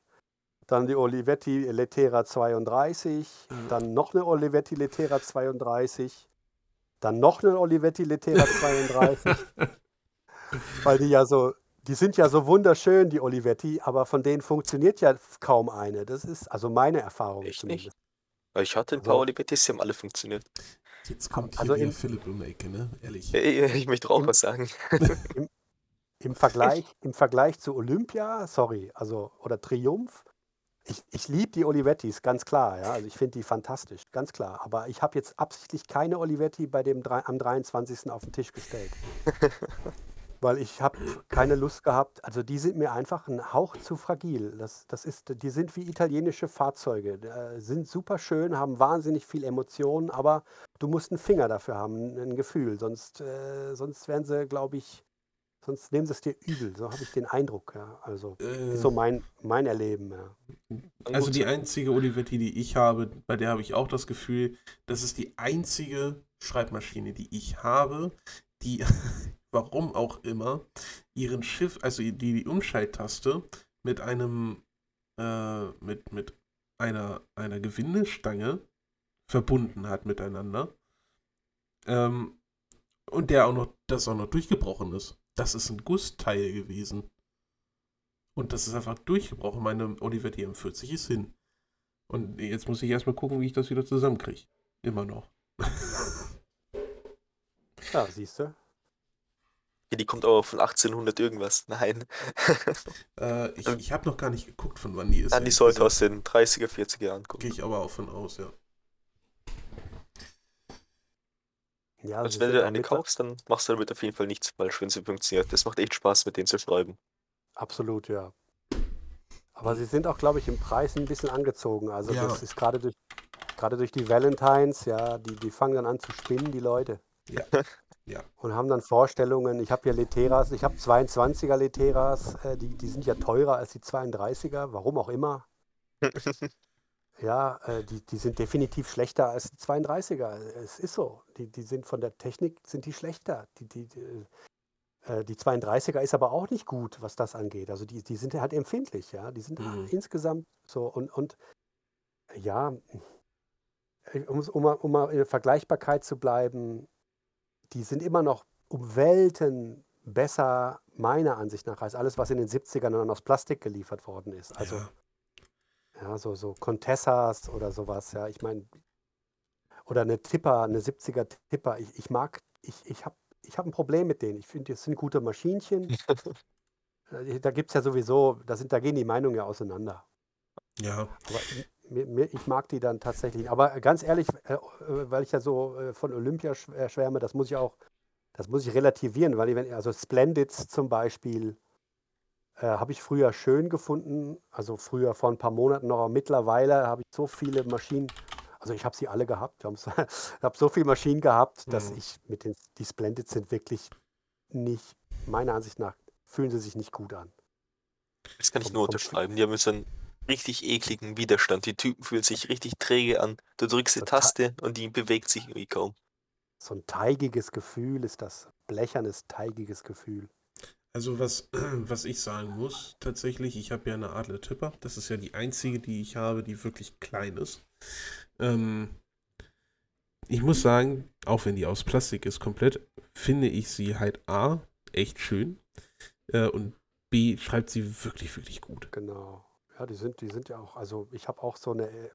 dann die Olivetti Letera 32, Mhm. dann noch eine Olivetti Letera 32, dann noch eine Olivetti Letera 32, weil die ja so, die sind ja so wunderschön, die Olivetti, aber von denen funktioniert ja kaum eine. Das ist also meine Erfahrung Echt zumindest. nicht? Weil Ich hatte ein paar Also- Olivettis, die haben alle funktioniert. Jetzt kommt hier Also in- Philipp um die Ecke, ne? Ehrlich. Ey, Ich möchte auch Im- was sagen. Im Vergleich, im Vergleich zu Olympia, sorry, also oder Triumph, ich, ich liebe die Olivettis, ganz klar, ja. Also ich finde die fantastisch, ganz klar. Aber ich habe jetzt absichtlich keine Olivetti bei dem drei- am 23. auf den Tisch gestellt. Weil ich habe keine Lust gehabt. Also die sind mir einfach ein Hauch zu fragil. Das, das ist, die sind wie italienische Fahrzeuge. Äh, sind super schön, haben wahnsinnig viel Emotionen, aber du musst einen Finger dafür haben, ein Gefühl. Sonst, äh, sonst wären sie, glaube ich, sonst nehmen sie es dir übel. So habe ich den Eindruck. Ja. Also Äh, ist so mein, mein Erleben. Ja. Also die einzige Olivetti, die ich habe, bei der habe ich auch das Gefühl, das ist die einzige Schreibmaschine, die ich habe, die, warum auch immer, ihren Schiff, also die, die Umschalttaste mit einem, äh, mit, mit einer, einer Gewindestange verbunden hat miteinander. Ähm, und der auch noch, das auch noch durchgebrochen ist. Das ist ein Gussteil gewesen. Und das ist einfach durchgebrochen. Meine Olivetti M40 ist hin. Und jetzt muss ich erstmal gucken, wie ich das wieder zusammenkriege. Immer noch. Ja, siehst du. Die kommt aber von 1800 irgendwas. Nein. Äh, ich ich habe noch gar nicht geguckt, von wann die ist. Nein, die sollte aus den 30er, 40er Jahren kommen. Gehe ich aber auch von aus, ja. Ja, Also wenn du eine kaufst, dann machst du damit auf jeden Fall nichts falsch, wenn sie funktioniert. Das macht echt Spaß, mit denen zu schreiben. Absolut, ja. Aber sie sind auch, glaube ich, im Preis ein bisschen angezogen. Also Ja. das ist gerade durch, gerade durch die Valentines, ja, die, die fangen dann an zu spinnen, die Leute. Ja. Ja. Und haben dann Vorstellungen. Ich habe hier Leteras, ich habe 22er Leteras, äh, die, die sind ja teurer als die 32er, warum auch immer. Ja, äh, die, die sind definitiv schlechter als die 32er. Es ist so. Die, die sind von der Technik sind die schlechter. Die, die, die, die 32er ist aber auch nicht gut, was das angeht. Also die, die sind halt empfindlich, ja. Die sind Mhm. insgesamt so und, und ja, äh, um, um, mal- um mal in der Vergleichbarkeit zu bleiben, die sind immer noch um Welten besser, meiner Ansicht nach, als alles, was in den 70ern dann aus Plastik geliefert worden ist. Also ja. ja, so, so Contessas oder sowas, ja. Ich meine, oder eine Tipper, eine 70er Tipper. Ich, ich mag, ich, ich habe ich hab ein Problem mit denen. Ich finde, das sind gute Maschinchen. Äh, Da gibt es ja sowieso, da, sind, da gehen die Meinungen ja auseinander. ja. Aber ich mag die dann tatsächlich. Aber ganz ehrlich, äh, äh, weil ich ja so von Olympia schw- schwärme, das muss ich auch, das muss ich relativieren, weil ich, also Splendids zum Beispiel äh, habe ich früher schön gefunden, also früher vor ein paar Monaten noch, aber mittlerweile habe ich so viele Maschinen, also ich habe sie alle gehabt, ich habe so viele Maschinen gehabt, dass Mhm. ich mit den, die Splendids sind wirklich nicht, meiner Ansicht nach, fühlen sie sich nicht gut an. Das kann ich nur unterschreiben. Die haben so einen richtig ekligen Widerstand. Die Typen fühlen sich richtig träge an. Du drückst die. Taste und die bewegt sich irgendwie kaum. So ein teigiges Gefühl ist das, blechernes, teigiges Gefühl. Also was, was ich sagen muss, tatsächlich, ich habe ja eine Adler Tipper. Das ist ja die einzige, die ich habe, die wirklich klein ist. Ähm, ich muss sagen, auch wenn die aus Plastik ist komplett, finde ich sie halt A, echt schön. Äh, und B, schreibt sie wirklich, wirklich gut. Genau. Ja, die sind, die sind ja auch, also ich habe auch so eine äh,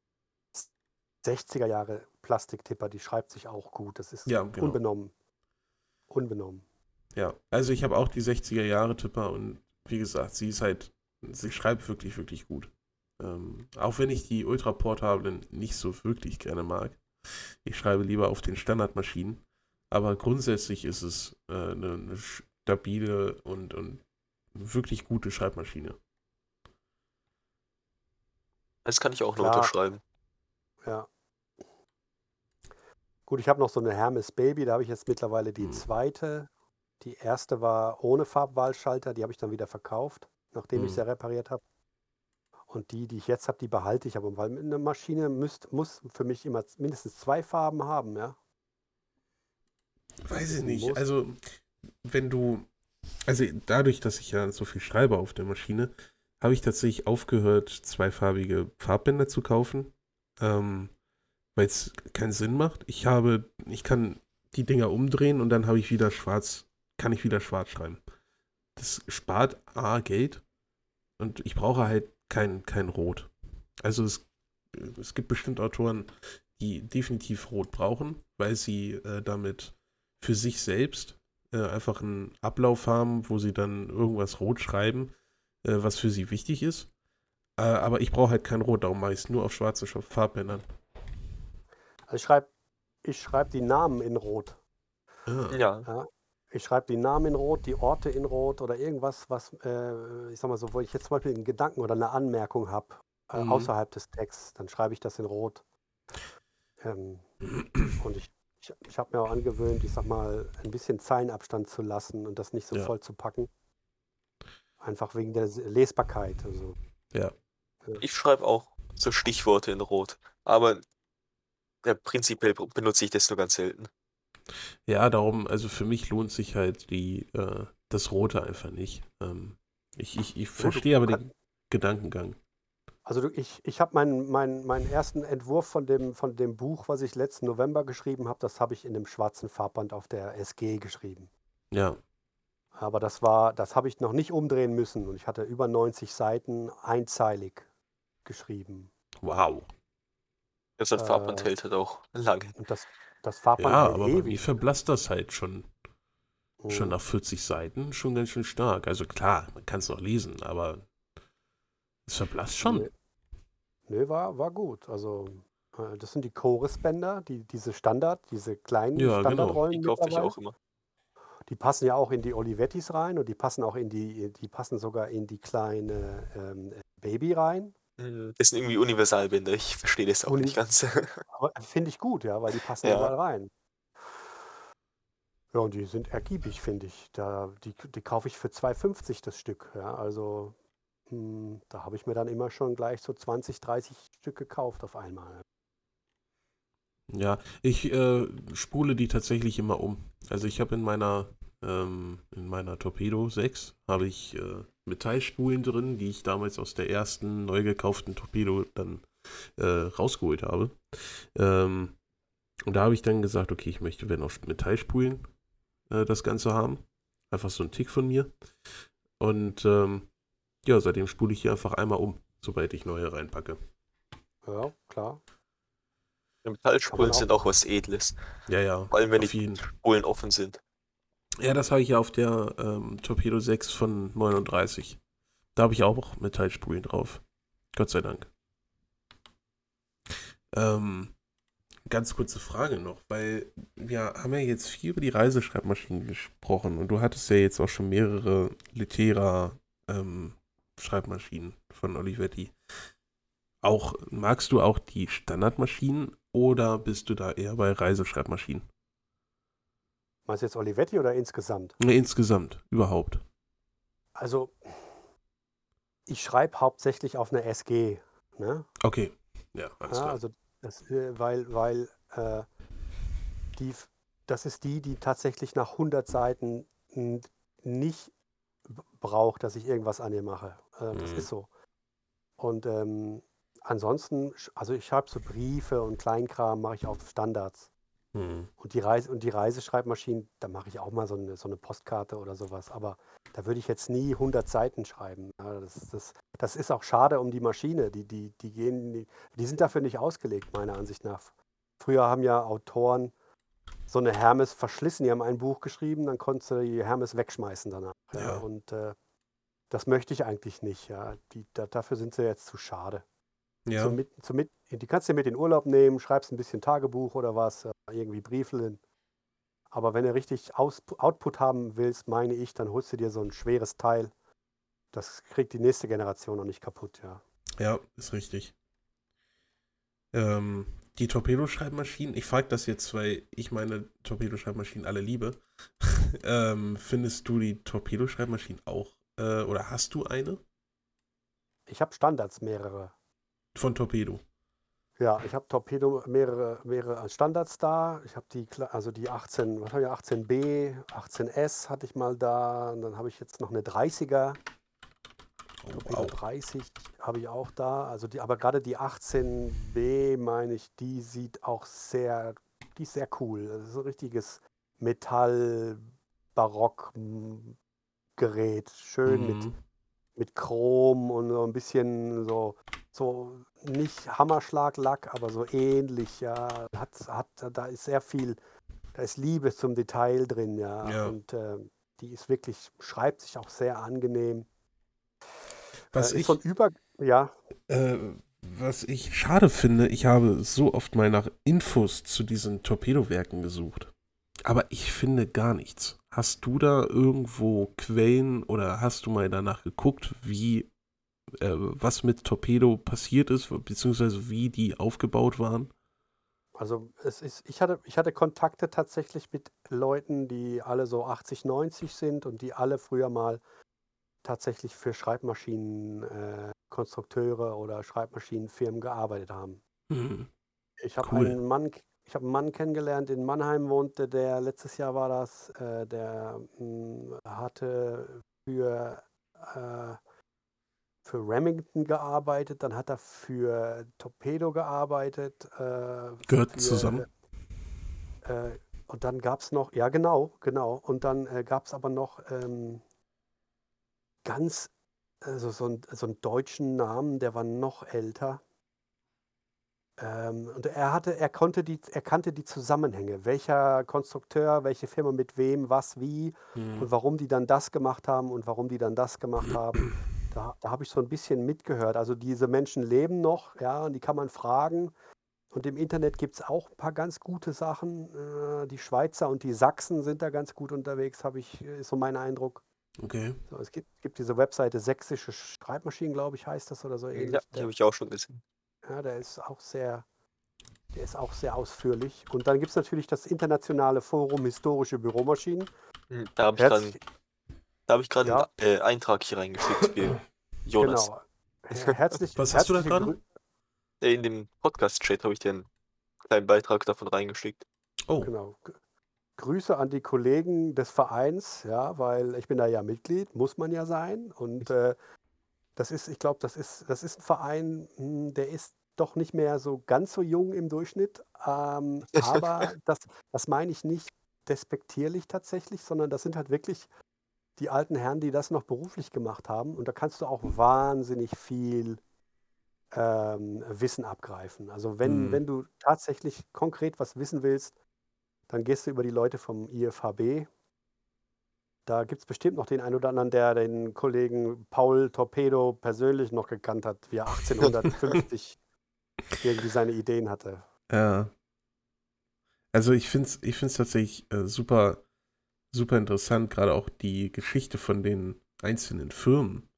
60er Jahre Plastiktipper, die schreibt sich auch gut. Das ist Ja, genau. unbenommen. Unbenommen. Ja, also ich habe auch die 60er Jahre Tipper und wie gesagt, sie ist halt, sie schreibt wirklich, wirklich gut. Ähm, auch wenn ich die Ultraportablen nicht so wirklich gerne mag. Ich schreibe lieber auf den Standardmaschinen. Aber grundsätzlich ist es äh, eine, eine stabile und, und wirklich gute Schreibmaschine. Das kann ich auch nur Klar. unterschreiben. Ja. Gut, ich habe noch so eine Hermes Baby, da habe ich jetzt mittlerweile die Hm. zweite. Die erste war ohne Farbwahlschalter, die habe ich dann wieder verkauft, nachdem ich Hm. sie repariert habe. Und die, die ich jetzt habe, die behalte ich aber, weil eine Maschine müsst, muss für mich immer mindestens zwei Farben haben, ja. Weiß ich nicht. Muss. Also, wenn du, also dadurch, dass ich ja so viel schreibe auf der Maschine, habe ich tatsächlich aufgehört, zweifarbige Farbbänder zu kaufen, ähm, weil es keinen Sinn macht. Ich habe, ich kann die Dinger umdrehen und dann habe ich wieder schwarz, kann ich wieder schwarz schreiben. Das spart A Geld und ich brauche halt kein, kein Rot. Also es, es gibt bestimmt Autoren, die definitiv Rot brauchen, weil sie äh, damit für sich selbst äh, einfach einen Ablauf haben, wo sie dann irgendwas rot schreiben, äh, was für sie wichtig ist. Äh, aber ich brauche halt kein Rot, darum mache ich es nur auf schwarze Sch- Farbbändern. Also ich schreibe ich schreib die Namen in Rot. Ah, Ja, Ich schreibe die Namen in Rot, die Orte in Rot oder irgendwas, was, äh, ich sag mal so, wo ich jetzt zum Beispiel einen Gedanken oder eine Anmerkung habe, äh, Mhm. außerhalb des Texts, dann schreibe ich das in Rot. Ähm, und ich, ich, ich habe mir auch angewöhnt, ich sag mal, ein bisschen Zeilenabstand zu lassen und das nicht so Ja. voll zu packen. Einfach wegen der Lesbarkeit. Also, ja. ich schreibe auch so Stichworte in Rot. Aber ja, prinzipiell benutze ich das nur ganz selten. Ja, darum, also für mich lohnt sich halt die, äh, das Rote einfach nicht. Ähm, ich, ich, ich verstehe aber den Gedankengang. also du, ich, ich habe meinen mein, meinen ersten Entwurf von dem, von dem Buch, was ich letzten November geschrieben habe, das habe ich in dem schwarzen Farbband auf der SG geschrieben. Ja, Aber das war, das habe ich noch nicht umdrehen müssen und ich hatte über 90 Seiten einzeilig geschrieben. wow. So ein Äh, Farbband hält halt auch lange. Und das, das Farbband Ja, hält aber bei mir ewig. verblasst das halt schon, schon nach 40 Seiten schon ganz schön stark. Also klar, man kann es noch lesen, aber es verblasst schon. Nö, Nö, war, war gut. Also äh, das sind die Chorusbänder, die, diese Standard, diese kleinen Ja, genau. Standardrollen Die kaufe ich auch immer. Die passen ja auch in die Olivettis rein und die passen auch in die, die passen sogar in die kleine ähm, Baby rein. Das sind irgendwie Universalbänder. Ich verstehe das auch Uni- nicht ganz. Aber Finde ich gut, ja, weil die passen Ja. überall rein. Ja, und die sind ergiebig, finde ich. Da, die, die kaufe ich für 2,50 das Stück. Ja, also hm, da habe ich mir dann immer schon gleich so 20, 30 Stück gekauft auf einmal. Ja, ich äh, spule die tatsächlich immer um. Also ich habe in meiner ähm, in meiner Torpedo 6 habe ich äh, Metallspulen drin, die ich damals aus der ersten neu gekauften Torpedo dann äh, rausgeholt habe. Ähm, und da habe ich dann gesagt, okay, ich möchte, wenn auf Metallspulen äh, das Ganze haben. Einfach so ein Tick von mir. Und ähm, ja, seitdem spule ich hier einfach einmal um, sobald ich neue reinpacke. Ja, klar. Metallspulen sind auch was Edles. Ja, ja. Vor allem, wenn auf die jeden. Spulen offen sind. Ja, das habe ich ja auf der ähm, Torpedo 6 von 39. Da habe ich auch Metallspulen drauf. Gott sei Dank. Ähm, ganz kurze Frage noch, weil wir haben ja jetzt viel über die Reiseschreibmaschinen gesprochen und du hattest ja jetzt auch schon mehrere Litera ähm, Schreibmaschinen von Olivetti. Auch, magst du auch die Standardmaschinen oder bist du da eher bei Reiseschreibmaschinen? Meinst du jetzt Olivetti oder insgesamt? Nee, insgesamt, überhaupt. Also, ich schreibe hauptsächlich auf eine SG. Ne? Okay, ja, alles Ja, klar. also das, äh, weil, weil äh, die, das ist die, die tatsächlich nach 100 Seiten nicht braucht, dass ich irgendwas an ihr mache. Äh, das Mhm. ist so. Und ähm, ansonsten, also ich schreibe so Briefe und Kleinkram mache ich auf Standards. Hm. Und die, Reise, und die Reiseschreibmaschinen, da mache ich auch mal so eine, so eine Postkarte oder sowas. Aber da würde ich jetzt nie 100 Seiten schreiben. Ja, das, das, das ist auch schade um die Maschine. Die, die, die, gehen, die, die sind dafür nicht ausgelegt, meiner Ansicht nach. Früher haben ja Autoren so eine Hermes verschlissen. Die haben ein Buch geschrieben, dann konntest du die Hermes wegschmeißen danach. Ja. Ja. Und äh, das möchte ich eigentlich nicht. Ja. Die, da, dafür sind sie jetzt zu schade. Ja, Zum mit, zum mit, die kannst du mit in Urlaub nehmen, schreibst ein bisschen Tagebuch oder was, äh, irgendwie Briefeln. Aber wenn du richtig Aus, Output haben willst, meine ich, dann holst du dir so ein schweres Teil. Das kriegt die nächste Generation noch nicht kaputt, ja. ja, ist richtig. Ähm, die Torpedoschreibmaschinen, ich frage das jetzt, weil ich meine Torpedoschreibmaschinen alle liebe. ähm, findest du die Torpedoschreibmaschinen auch, äh, oder hast du eine Ich habe Standards mehrere. Von Torpedo? Ja, ich habe Torpedo mehrere, mehrere Standards da. Ich habe die, also die 18, was habe ich, 18B, 18S hatte ich mal da. Und dann habe ich jetzt noch eine 30er. Oh, Torpedo wow. 30 habe ich auch da. Also die, aber gerade die 18B, meine ich, die sieht auch sehr, die ist sehr cool. Das ist ein richtiges Metall-Barock-Gerät. Schön mit, Mhm. mit Chrom und so ein bisschen so, so nicht Hammerschlaglack, aber so ähnlich, ja. Hat, hat, da ist sehr viel, da ist Liebe zum Detail drin, ja. Ja. Und äh, die ist wirklich, schreibt sich auch sehr angenehm. Was äh, ich, ein Über, ja, äh, was ich schade finde, ich habe so oft mal nach Infos zu diesen Torpedowerken gesucht. Aber ich finde gar nichts. Hast du da irgendwo Quellen oder hast du mal danach geguckt, wie, äh, was mit Torpedo passiert ist, beziehungsweise wie die aufgebaut waren? Also es ist, ich hatte, ich hatte Kontakte tatsächlich mit Leuten, die alle so 80, 90 sind und die alle früher mal tatsächlich für Schreibmaschinenkonstrukteure äh, oder Schreibmaschinenfirmen gearbeitet haben. Hm. Ich habe Cool. einen Mann, ich habe einen Mann kennengelernt, in Mannheim wohnte, der letztes Jahr war das, äh, der mh, hatte für äh, für Remington gearbeitet, dann hat er für Torpedo gearbeitet. Äh, Gehört für, zusammen. Äh, und dann gab es noch, ja genau, genau. Und dann äh, gab es aber noch ähm, ganz, also so, ein, so einen deutschen Namen, der war noch älter. Ähm, und er hatte, er konnte die, er kannte die Zusammenhänge, welcher Konstrukteur, welche Firma mit wem, was, wie Hm. und warum die dann das gemacht haben und warum die dann das gemacht haben. Da, da habe ich so ein bisschen mitgehört. Also diese Menschen leben noch, ja, und die kann man fragen. Und im Internet gibt es auch ein paar ganz gute Sachen. Äh, die Schweizer und die Sachsen sind da ganz gut unterwegs, habe ich, ist so mein Eindruck. Okay. So, es gibt, gibt diese Webseite Sächsische Schreibmaschinen, glaube ich, heißt das oder so ähnlich. Ja, die Der, habe ich auch schon gesehen. ja, der ist auch sehr, der ist auch sehr ausführlich. Und dann gibt es natürlich das internationale Forum Historische Büromaschinen. Hm, Da habe ich Herzlich, da hab ich gerade ja, einen äh, Eintrag hier reingeschickt. Wir, Jonas. Genau. Her- Herzlich, Was hast du da gerade? Äh, In dem Podcast-Chat habe ich dir einen kleinen Beitrag davon reingeschickt. Oh, Genau. Grüße an die Kollegen des Vereins, ja, weil ich bin da ja Mitglied, muss man ja sein. Und äh, das ist, ich glaube, das ist, das ist ein Verein, hm, der ist doch nicht mehr so ganz so jung im Durchschnitt. Ähm, aber das, das meine ich nicht despektierlich tatsächlich, sondern das sind halt wirklich die alten Herren, die das noch beruflich gemacht haben. Und da kannst du auch wahnsinnig viel ähm, Wissen abgreifen. Also wenn, Hm. wenn du tatsächlich konkret was wissen willst, dann gehst du über die Leute vom IFHB. Da gibt es bestimmt noch den einen oder anderen, der den Kollegen Paul Torpedo persönlich noch gekannt hat, wie er 1850 irgendwie seine Ideen hatte. ja. Also ich finde es ich find's tatsächlich äh, super, super interessant, gerade auch die Geschichte von den einzelnen Firmen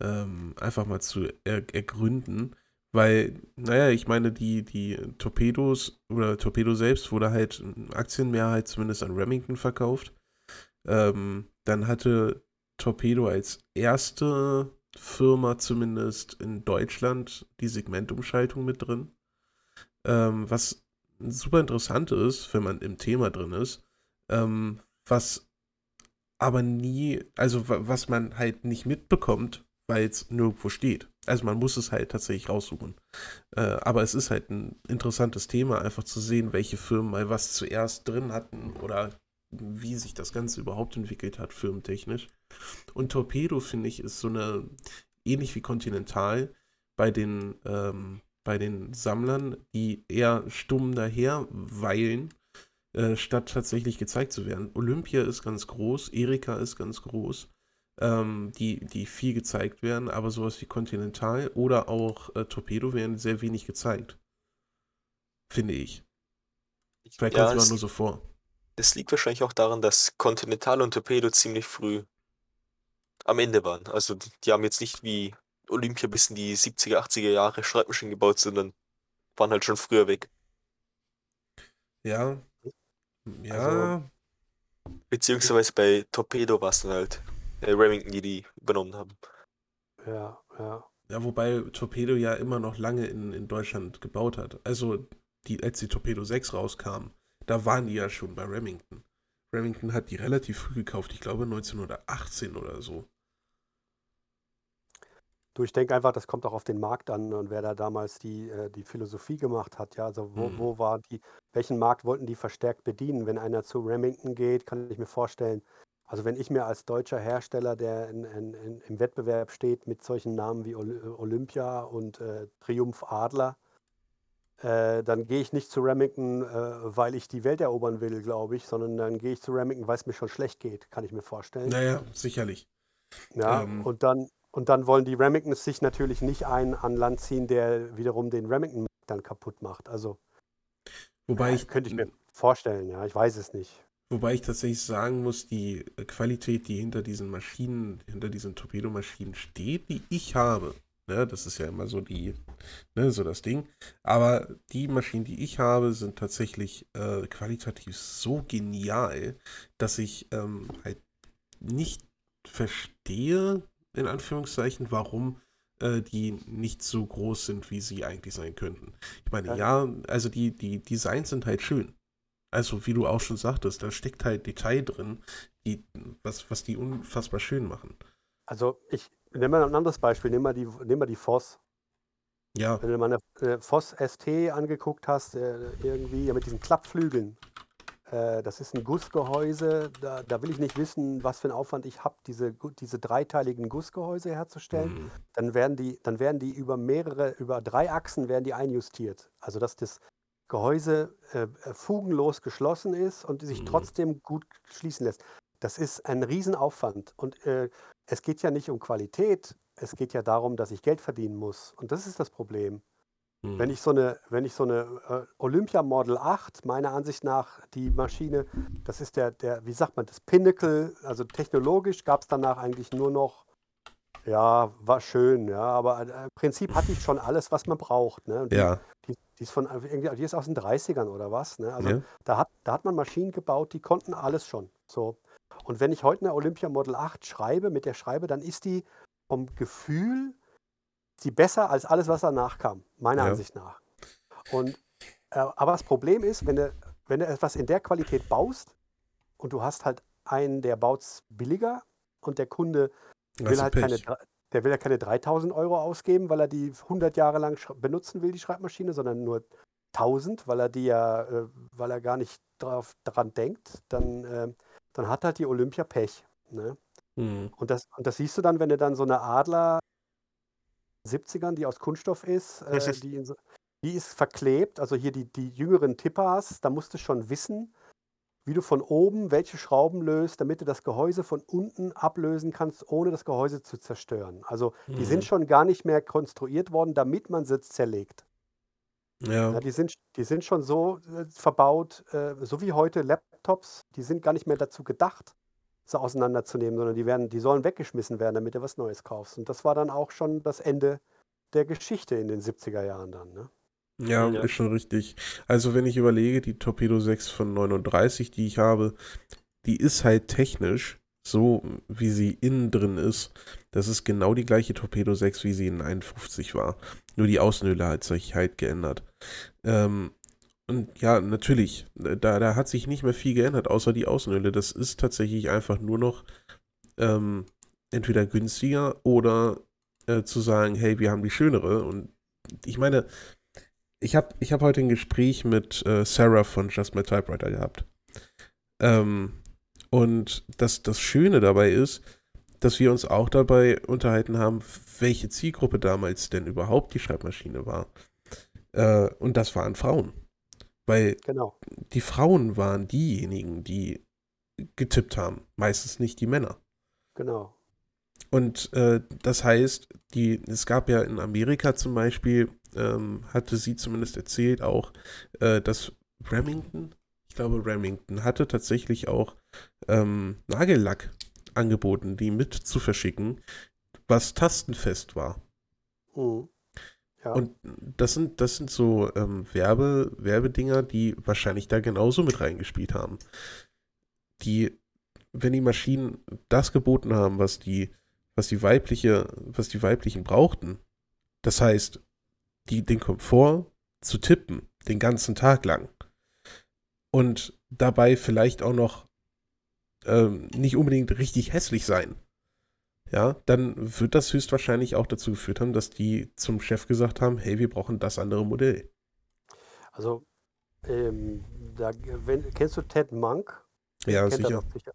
ähm, einfach mal zu er ergründen. Weil, naja, ich meine, die, die Torpedos oder Torpedo selbst wurde halt Aktienmehrheit zumindest an Remington verkauft. Ähm, dann hatte Torpedo als erste Firma zumindest in Deutschland die Segmentumschaltung mit drin. Ähm, was super interessant ist, wenn man im Thema drin ist. Ähm, was aber nie, also wa- was man halt nicht mitbekommt, weil es nirgendwo steht. Also man muss es halt tatsächlich raussuchen. Äh, aber es ist halt ein interessantes Thema, einfach zu sehen, welche Firmen mal was zuerst drin hatten oder wie sich das Ganze überhaupt entwickelt hat, firmentechnisch. Und Torpedo, finde ich, ist so eine, ähnlich wie Continental, bei den, ähm, bei den Sammlern, die eher stumm daher weilen, äh, statt tatsächlich gezeigt zu werden. Olympia ist ganz groß, Erika ist ganz groß, ähm, die, die viel gezeigt werden, aber sowas wie Continental oder auch äh, Torpedo werden sehr wenig gezeigt. Finde ich. Vielleicht Ja, kommt es mir es, nur so vor. es liegt wahrscheinlich auch daran, dass Continental und Torpedo ziemlich früh am Ende waren. Also die die haben jetzt nicht wie Olympia bis in die 70er, 80er Jahre Schreibmaschinen gebaut, sondern waren halt schon früher weg. Ja. Also, Ja. Beziehungsweise bei Torpedo war es dann halt äh, Remington, die die übernommen haben. Ja, ja. Ja, wobei Torpedo ja immer noch lange in, in Deutschland gebaut hat. Also, die, als die Torpedo 6 rauskam, da waren die ja schon bei Remington. Remington hat die relativ früh gekauft, ich glaube 1918 oder so. Du, ich denke einfach, das kommt auch auf den Markt an und wer da damals die, äh, die Philosophie gemacht hat. Ja, also wo, Mhm. wo war die, welchen Markt wollten die verstärkt bedienen? Wenn einer zu Remington geht, kann ich mir vorstellen, also wenn ich mir als deutscher Hersteller, der in, in, in, im Wettbewerb steht mit solchen Namen wie Oly- Olympia und äh, Triumph Adler, äh, dann gehe ich nicht zu Remington, äh, weil ich die Welt erobern will, glaube ich, sondern dann gehe ich zu Remington, weil es mir schon schlecht geht, kann ich mir vorstellen. Naja, sicherlich. Ja, Ähm. und dann, und dann wollen die Remingtons sich natürlich nicht einen an Land ziehen, der wiederum den Remington dann kaputt macht. Also Wobei ja, ich, könnte ich mir vorstellen, ja, ich weiß es nicht. wobei ich tatsächlich sagen muss, die äh, Qualität, die hinter diesen Maschinen, hinter diesen Torpedomaschinen steht, die ich habe, ne, das ist ja immer so die, ne, so das Ding. Aber die Maschinen, die ich habe, sind tatsächlich äh, qualitativ so genial, dass ich ähm, halt nicht verstehe, in Anführungszeichen, warum äh, die nicht so groß sind, wie sie eigentlich sein könnten. Ich meine, Ja. ja, also die, die Designs sind halt schön. Also, wie du auch schon sagtest, da steckt halt Detail drin, die, was, was die unfassbar schön machen. Also ich nehme mal ein anderes Beispiel, nimm mal die, nimm mal die Voss. Ja, Wenn du mal eine äh, Voss ST angeguckt hast, äh, irgendwie ja, mit diesen Klappflügeln. Äh, das ist ein Gussgehäuse, da, da will ich nicht wissen, was für einen Aufwand ich habe, diese, diese dreiteiligen Gussgehäuse herzustellen. mhm. dann werden die, dann werden die über mehrere, über drei Achsen werden die einjustiert. Also dass das Gehäuse äh, äh, fugenlos geschlossen ist und sich Mhm. trotzdem gut schließen lässt. Das ist ein Riesenaufwand. Und äh, es geht ja nicht um Qualität, es geht ja darum, dass ich Geld verdienen muss. Und das ist das Problem. Mhm. Wenn ich so eine, wenn ich so eine äh, Olympia Model 8, meiner Ansicht nach, die Maschine, das ist der, der, wie sagt man, das Pinnacle, also technologisch gab es danach eigentlich nur noch, ja, war schön, ja, aber äh, im Prinzip hatte ich schon alles, was man braucht. Ne? Die, ja, die, die ist von irgendwie, die ist aus den 30ern oder was, ne? Also ja, da hat, da hat man Maschinen gebaut, die konnten alles schon. So. Und wenn ich heute eine Olympia Model 8 schreibe, mit der schreibe, dann ist die vom Gefühl ist die besser als alles, was danach kam, meiner Ja. Ansicht nach. Und, äh, aber das Problem ist, wenn du, wenn du etwas in der Qualität baust und du hast halt einen, der baut es billiger und der Kunde will halt keine, Pech. der will ja keine 3000 Euro ausgeben, weil er die 100 Jahre lang benutzen will, die Schreibmaschine, sondern nur 1000, weil er die ja, äh, weil er gar nicht drauf, dran denkt, dann, äh, dann hat halt die Olympia Pech. Ne? Hm. Und, das, und das siehst du dann, wenn du dann so eine Adler 70ern, die aus Kunststoff ist, äh, die, in die ist verklebt, also hier die, die jüngeren Tippers, da musst du schon wissen, wie du von oben welche Schrauben löst, damit du das Gehäuse von unten ablösen kannst, ohne das Gehäuse zu zerstören. Also die Mhm. sind schon gar nicht mehr konstruiert worden, damit man sie zerlegt. Ja. Ja, die, sind, die sind schon so äh, verbaut, äh, so wie heute Laptops, die sind gar nicht mehr dazu gedacht, sie auseinanderzunehmen, sondern die, werden, die sollen weggeschmissen werden, damit du was Neues kaufst. Und das war dann auch schon das Ende der Geschichte in den 70er Jahren dann. Ne? Ja, Ja. ist schon richtig. Also wenn ich überlege, die Torpedo 6 von 39, die ich habe, die ist halt technisch so, wie sie innen drin ist. Das ist genau die gleiche Torpedo 6, wie sie in 51 war. Nur die Außenhülle hat sich halt geändert. Ähm, und ja, natürlich, da, da hat sich nicht mehr viel geändert, außer die Außenhülle. Das ist tatsächlich einfach nur noch ähm, entweder günstiger oder äh, zu sagen, hey, wir haben die schönere. Und ich meine, ich habe ich hab heute ein Gespräch mit äh, Sarah von Just My Typewriter gehabt. Ähm, und das, das Schöne dabei ist, dass wir uns auch dabei unterhalten haben, welche Zielgruppe damals denn überhaupt die Schreibmaschine war. Äh, und das waren Frauen. Weil Genau. die Frauen waren diejenigen, die getippt haben, meistens nicht die Männer. Genau. Und äh, das heißt, die, es gab ja in Amerika zum Beispiel, ähm, hatte sie zumindest erzählt auch, äh, dass Remington, ich glaube Remington, hatte tatsächlich auch ähm, Nagellack angeboten, die mit zu verschicken, was tastenfest war. Mhm. Ja. Und das sind, das sind so ähm, Werbe, Werbedinger, die wahrscheinlich da genauso mit reingespielt haben. Die, wenn die Maschinen das geboten haben, was die, was die weibliche, was die weiblichen brauchten, das heißt, die, den Komfort zu tippen, den ganzen Tag lang. Und dabei vielleicht auch noch ähm, nicht unbedingt richtig hässlich sein. Ja, dann wird das höchstwahrscheinlich auch dazu geführt haben, dass die zum Chef gesagt haben, hey, wir brauchen das andere Modell. Also, ähm, da, wenn, kennst du Ted Monk? Ja, er sicher. sicher.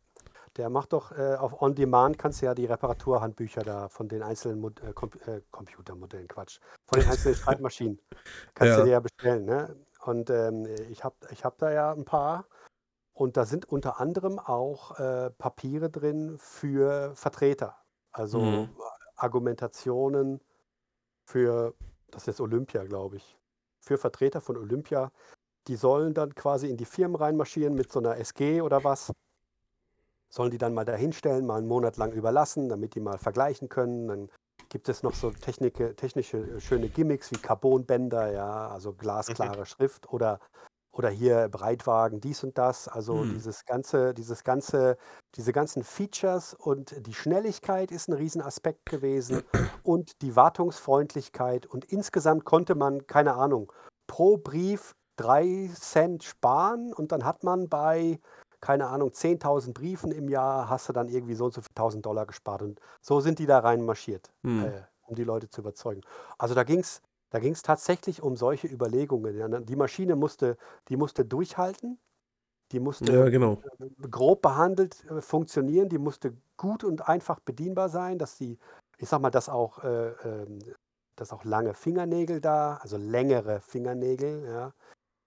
Der macht doch äh, auf On Demand kannst du ja die Reparaturhandbücher da von den einzelnen Mod äh, Com äh, Computermodellen, Quatsch, von den einzelnen Schreibmaschinen. Kannst Ja. du dir ja bestellen, ne? Und ähm, ich habe ich hab da ja ein paar. Und da sind unter anderem auch äh, Papiere drin für Vertreter. Also Mhm. Argumentationen für, das ist Olympia, glaube ich, für Vertreter von Olympia. Die sollen dann quasi in die Firmen reinmarschieren mit so einer SG oder was. Sollen die dann mal dahinstellen, mal einen Monat lang überlassen, damit die mal vergleichen können. Dann gibt es noch so Technik, technische äh, schöne Gimmicks wie Carbonbänder, ja, also glasklare Schrift oder, oder hier Breitwagen, dies und das. Also Hm. dieses ganze, dieses ganze, diese ganzen Features und die Schnelligkeit ist ein Riesenaspekt gewesen und die Wartungsfreundlichkeit. Und insgesamt konnte man, keine Ahnung, pro Brief drei Cent sparen und dann hat man bei, keine Ahnung, 10.000 Briefen im Jahr, hast du dann irgendwie so und so viel 1.000 Dollar gespart. Und so sind die da rein marschiert, Hm. äh, um die Leute zu überzeugen. Also da ging es da ging's tatsächlich um solche Überlegungen. Ja. Die Maschine musste, die musste durchhalten, die musste Ja, genau. grob behandelt äh, funktionieren, die musste gut und einfach bedienbar sein, dass die, ich sag mal, dass auch, äh, ähm, dass auch lange Fingernägel da, also längere Fingernägel, ja,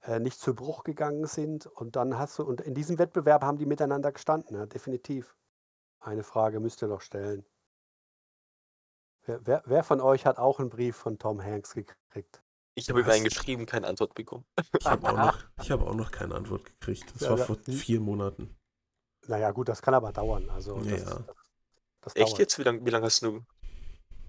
äh, nicht zu Bruch gegangen sind. Und dann hast du, und in diesem Wettbewerb haben die miteinander gestanden, ja, definitiv. Eine Frage müsst ihr noch stellen. Wer, wer, wer von euch hat auch einen Brief von Tom Hanks gekriegt? Ich habe Was? einen geschrieben, keine Antwort bekommen. Ich habe auch, noch- ich hab auch noch keine Antwort gekriegt. Das Ja, war ja. vor vier Monaten. Naja, gut, das kann aber dauern. Also Ja, das, ja. das, das Echt dauert. jetzt? Wie lange wie lang hast du,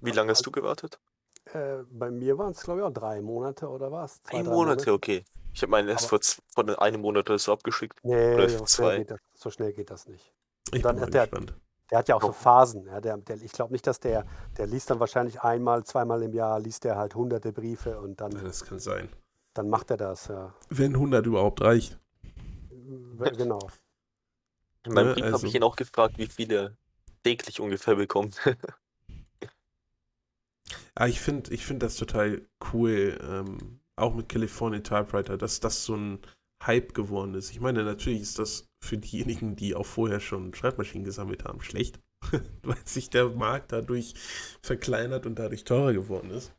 wie lange hast du gewartet? Äh, bei mir waren es, glaube ich, auch drei Monate oder was? Zwei, Ein drei Monate, okay. Ich habe meinen erst vor, vor einem Monat oder so abgeschickt. Nee, Oder so zwei. schnell, geht das, so schnell geht das nicht. Ich dann bin mal hat der- gespannt. Der hat ja auch so. Phasen. Ja, der, der, ich glaube nicht, dass der, der liest dann wahrscheinlich einmal, zweimal im Jahr, liest der halt hunderte Briefe und Ja, dann, das kann sein. dann macht er das. Ja. Wenn 100 überhaupt reicht. Genau. In meinem Ne, Brief also- habe ich ihn auch gefragt, wie viele täglich ungefähr bekommt. Ah, ich finde ich find das total cool, ähm, auch mit California Typewriter, dass das so ein Hype geworden ist. Ich meine, natürlich ist das für diejenigen, die auch vorher schon Schreibmaschinen gesammelt haben, schlecht, weil sich der Markt dadurch verkleinert und dadurch teurer geworden ist.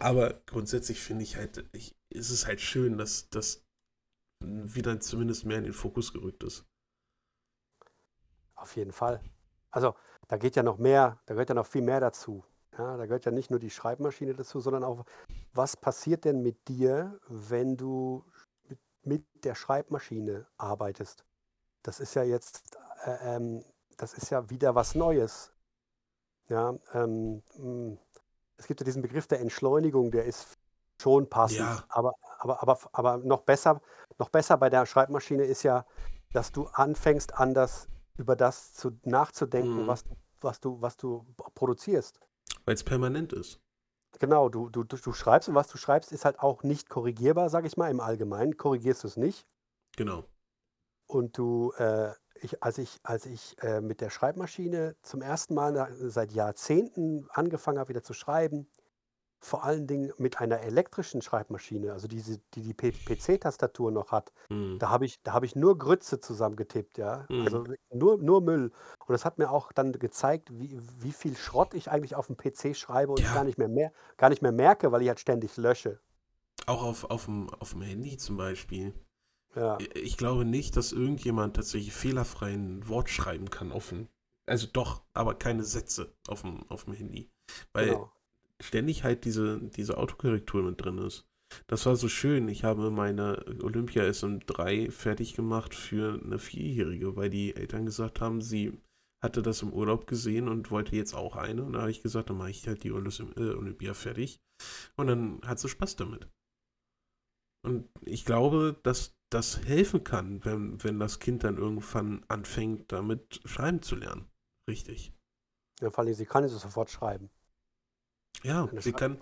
Aber grundsätzlich finde ich halt, ich, ist es halt schön, dass das wieder zumindest mehr in den Fokus gerückt ist. Auf jeden Fall. Also da geht ja noch mehr, da gehört ja noch viel mehr dazu. Ja, da gehört ja nicht nur die Schreibmaschine dazu, sondern auch, was passiert denn mit dir, wenn du mit, mit der Schreibmaschine arbeitest? Das ist ja jetzt, äh, ähm, das ist ja wieder was Neues. Ja, ähm, mh, es gibt ja diesen Begriff der Entschleunigung, der ist schon passend, Ja. aber, aber, aber, aber noch besser, noch besser bei der Schreibmaschine ist ja, dass du anfängst, anders über das zu, nachzudenken, Mhm. was, du- was, du, was du produzierst. Weil es permanent ist. Genau, du, du, du, schreibst und was du schreibst, ist halt auch nicht korrigierbar, sage ich mal. Im Allgemeinen korrigierst du es nicht. Genau. Und du, äh, ich, als ich, als ich äh, mit der Schreibmaschine zum ersten Mal nach, seit Jahrzehnten angefangen habe, wieder zu schreiben, vor allen Dingen mit einer elektrischen Schreibmaschine, also diese, die die PC-Tastatur noch hat, Hm. da habe ich, da habe ich nur Grütze zusammengetippt, ja. Mhm. Also nur, nur Müll. Und das hat mir auch dann gezeigt, wie, wie viel Schrott ich eigentlich auf dem PC schreibe und Ja. gar nicht mehr, mehr, gar nicht mehr merke, weil ich halt ständig lösche. Auch auf, auf, dem, auf dem Handy zum Beispiel. Ja, Ich glaube nicht, dass irgendjemand tatsächlich fehlerfrei ein Wort schreiben kann auf dem. Also doch, aber keine Sätze auf dem, auf dem Handy. Weil genau. ständig halt diese, diese Autokorrektur mit drin ist. Das war so schön. Ich habe meine Olympia SM3 fertig gemacht für eine Vierjährige, weil die Eltern gesagt haben, sie hatte das im Urlaub gesehen und wollte jetzt auch eine. Und da habe ich gesagt, dann mache ich halt die äh, Olympia fertig. Und dann hat sie Spaß damit. Und ich glaube, dass das helfen kann, wenn, wenn das Kind dann irgendwann anfängt, damit schreiben zu lernen. Richtig. Ja, vor allem, sie kann es sofort schreiben. Ja, Eine sie kann.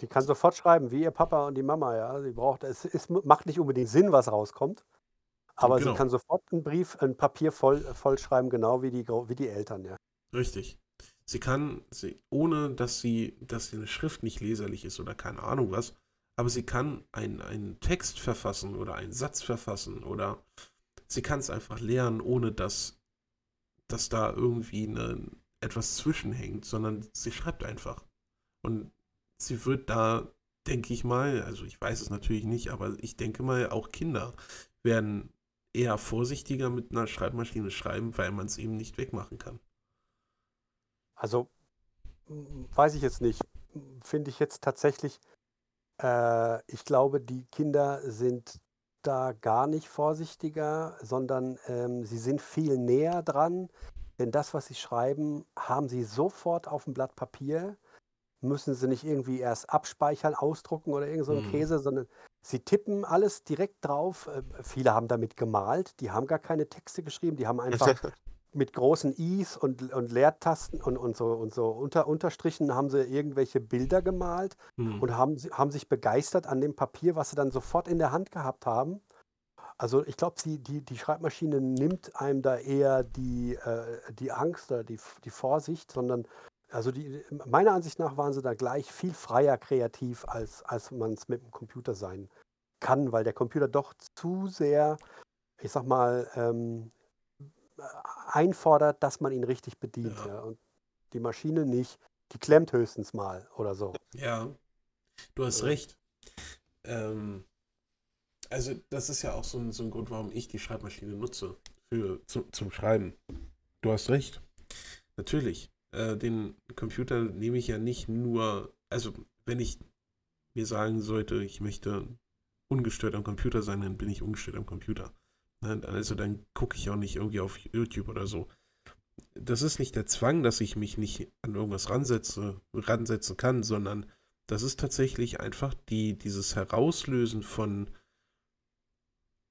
Die kann sofort schreiben, wie ihr Papa und die Mama, ja. Sie braucht, es ist, macht nicht unbedingt Sinn, was rauskommt, aber Genau. sie kann sofort einen Brief, ein Papier voll, voll schreiben, genau wie die, wie die Eltern, ja. Richtig. Sie kann, sie, ohne dass sie, dass ihre Schrift nicht leserlich ist oder keine Ahnung was, aber sie kann ein- einen Text verfassen oder einen Satz verfassen oder sie kann es einfach lernen, ohne dass, dass da irgendwie eine, etwas zwischenhängt, sondern sie schreibt einfach. Und sie wird da, denke ich mal, also ich weiß es natürlich nicht, aber ich denke mal, auch Kinder werden eher vorsichtiger mit einer Schreibmaschine schreiben, weil man es eben nicht wegmachen kann. Also, m, weiß ich jetzt nicht. Finde ich jetzt tatsächlich, äh, ich glaube, die Kinder sind da gar nicht vorsichtiger, sondern ähm, sie sind viel näher dran. Denn das, was sie schreiben, haben sie sofort auf dem Blatt Papier. Müssen sie nicht irgendwie erst abspeichern, ausdrucken oder irgend so Mhm. Käse, sondern sie tippen alles direkt drauf. Äh, viele haben damit gemalt, die haben gar keine Texte geschrieben, die haben einfach mit großen Is und, und Leertasten und, und so, und so unter, Unterstrichen haben sie irgendwelche Bilder gemalt Hm. und haben, sie- haben sich begeistert an dem Papier, was sie dann sofort in der Hand gehabt haben. Also ich glaube, die, die Schreibmaschine nimmt einem da eher die, äh, die Angst oder die, die Vorsicht, sondern also die, meiner Ansicht nach waren sie da gleich viel freier kreativ, als, als man es mit dem Computer sein kann, weil der Computer doch zu sehr, ich sag mal, ähm, einfordert, dass man ihn richtig bedient. Ja. Ja. Und die Maschine nicht. Die klemmt höchstens mal oder so. Ja, du hast recht. Ähm, also das ist ja auch so ein, so ein Grund, warum ich die Schreibmaschine nutze für, zu, zum Schreiben. Du hast recht. Natürlich. Äh, den Computer nehme ich ja nicht nur, also wenn ich mir sagen sollte, ich möchte ungestört am Computer sein, dann bin ich ungestört am Computer. Ne, Also dann gucke ich auch nicht irgendwie auf YouTube oder so. Das ist nicht der Zwang, dass ich mich nicht an irgendwas ransetze, ransetzen kann, sondern das ist tatsächlich einfach die, dieses Herauslösen von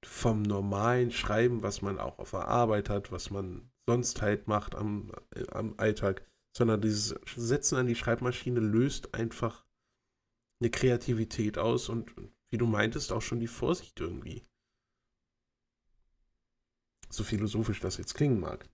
vom normalen Schreiben, was man auch auf der Arbeit hat, was man sonst halt macht am, am Alltag, sondern dieses Setzen an die Schreibmaschine löst einfach eine Kreativität aus und wie du meintest, auch schon die Vorsicht irgendwie. So philosophisch das jetzt klingen mag.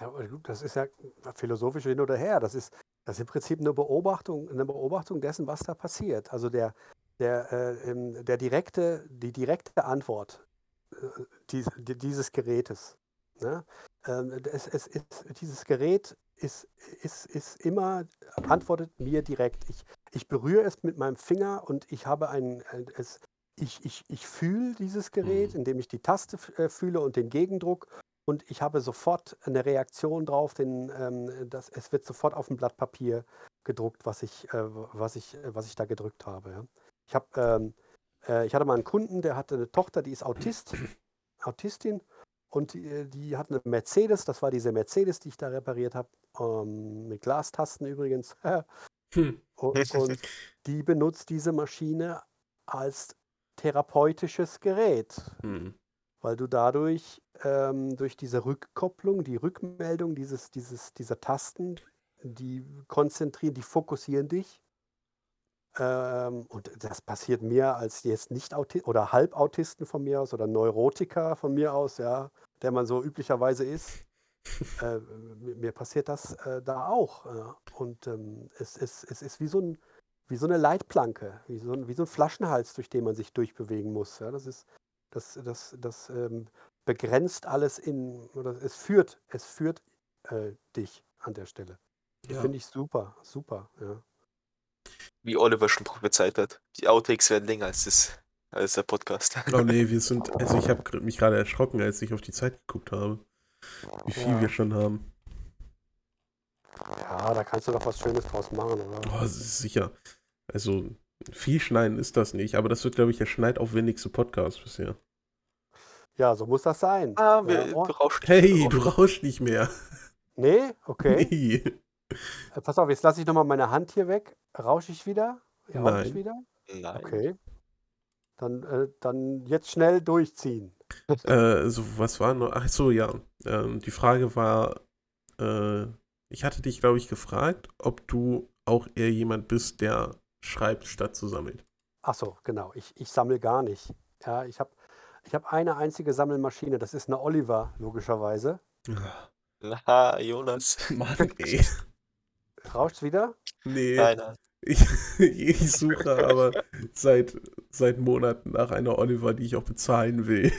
Ja, gut, das ist ja philosophisch hin oder her. Das ist, das ist im Prinzip eine Beobachtung, eine Beobachtung dessen, was da passiert. Also der, der, äh, der direkte, die direkte Antwort äh, dies, dieses Gerätes. Ne? Ähm, es, es ist, dieses Gerät ist, ist, ist immer, antwortet mir direkt. Ich, ich berühre es mit meinem Finger und ich habe ein, es, ich, ich, ich fühle dieses Gerät, Mhm. indem ich die Taste äh, fühle und den Gegendruck und ich habe sofort eine Reaktion drauf, denn ähm, das, es wird sofort auf dem Blatt Papier gedruckt, was ich, äh, was ich, äh, was ich da gedrückt habe. Ja. Ich, hab, ähm, äh, ich hatte mal einen Kunden, der hatte eine Tochter, die ist Autist, Autistin und die, äh, die hat eine Mercedes, das war diese Mercedes, die ich da repariert habe, ähm, mit Glastasten übrigens. Hm. Und, und die benutzt diese Maschine als therapeutisches Gerät, Hm. weil du dadurch ähm, durch diese Rückkopplung, die Rückmeldung dieses, dieses, dieser Tasten, die konzentrieren, die fokussieren dich. Ähm, und das passiert mir als jetzt nicht Autist oder Halbautisten von mir aus oder Neurotiker von mir aus, ja, der man so üblicherweise ist. Äh, mir passiert das äh, da auch. Ja. Und ähm, es, es, es ist wie so, ein, wie so eine Leitplanke, wie so ein, wie so ein Flaschenhals, durch den man sich durchbewegen muss. Ja. Das ist, das, das, das ähm, begrenzt alles in, oder es führt, es führt äh, dich an der Stelle. Ja. Finde ich super, super, ja. Wie Oliver schon prophezeit hat. Die Outtakes werden länger als, das, als der Podcast. Oh nee, wir sind, also ich habe mich gerade erschrocken, als ich auf die Zeit geguckt habe. Wie viel Ja. wir schon haben. Ja, da kannst du doch was Schönes draus machen, oder? Oh, sicher. Also, viel schneiden ist das nicht, aber das wird, glaube ich, der schneidaufwendigste Podcast bisher. Ja, so muss das sein. Ah, wir, ja, du oh, rauschst Hey, du du rauschst nicht mehr. nee, okay. Nee. Äh, Pass auf, jetzt lasse ich nochmal meine Hand hier weg. Rausche ich wieder? Ja, rausch ich Nein. wieder? Nein. Okay. Dann, äh, dann jetzt schnell durchziehen. Äh, so, was war noch? Ach so, ja. Ähm, die Frage war, äh, ich hatte dich, glaube ich, gefragt, ob du auch eher jemand bist, der schreibt, statt zu sammeln. Ach so, genau. Ich, ich sammle gar nicht. Ja, ich habe ich hab eine einzige Sammelmaschine. Das ist eine Oliver, logischerweise. Na, Jonas. Mann, ey. Rauscht's wieder? Nee. Nein, nein. Ich, ich suche aber seit, seit Monaten nach einer Oliver, die ich auch bezahlen will.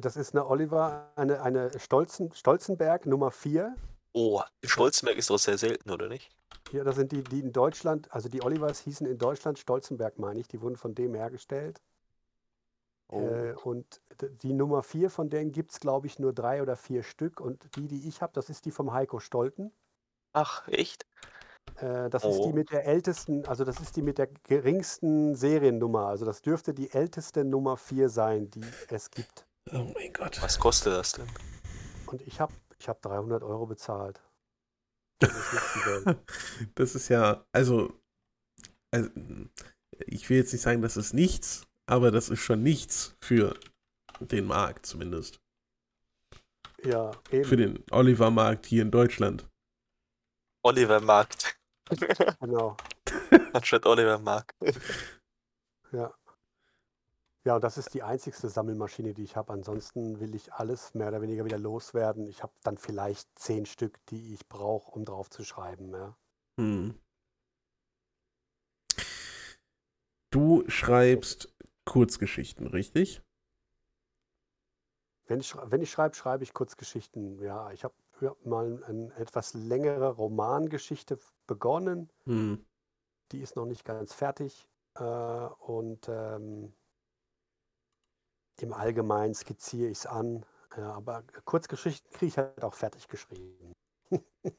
Das ist eine Oliver, eine, eine Stolzen, Stolzenberg Nummer 4. Oh, Stolzenberg ist doch sehr selten, oder nicht? Hier, das sind die, die in Deutschland, also die Olivers hießen in Deutschland Stolzenberg, meine ich. Die wurden von dem hergestellt. Oh. Äh, und die Nummer 4 von denen gibt es, glaube ich, nur drei oder vier Stück. Und die, die ich habe, das ist die vom Heiko Stolten. Ach, echt? Äh, das ist die Oh. mit der ältesten, also das ist die mit der geringsten Seriennummer. Also das dürfte die älteste Nummer 4 sein, die es gibt. Oh mein Gott. Was kostet das denn? Und ich habe ich hab 300 Euro bezahlt. Das ist. Das ist ja, also, also, ich will jetzt nicht sagen, das ist nichts, aber das ist schon nichts für den Markt zumindest. Ja, Für eben. den Oliver-Markt hier in Deutschland. Oliver Markt. Genau. Anstatt Oliver Mark. Ja. Ja, und das ist die einzigste Sammelmaschine, die ich habe. Ansonsten will ich alles mehr oder weniger wieder loswerden. Ich habe dann vielleicht zehn Stück, die ich brauche, um drauf zu schreiben. Ja. Hm. Du schreibst Kurzgeschichten, richtig? Wenn ich, wenn ich schreibe, schreibe ich Kurzgeschichten. Ja, ich habe mal eine etwas längere Romangeschichte begonnen. Hm. Die ist noch nicht ganz fertig. Äh, und ähm, im Allgemeinen skizziere ich es an. Ja, aber Kurzgeschichten kriege ich halt auch fertig geschrieben.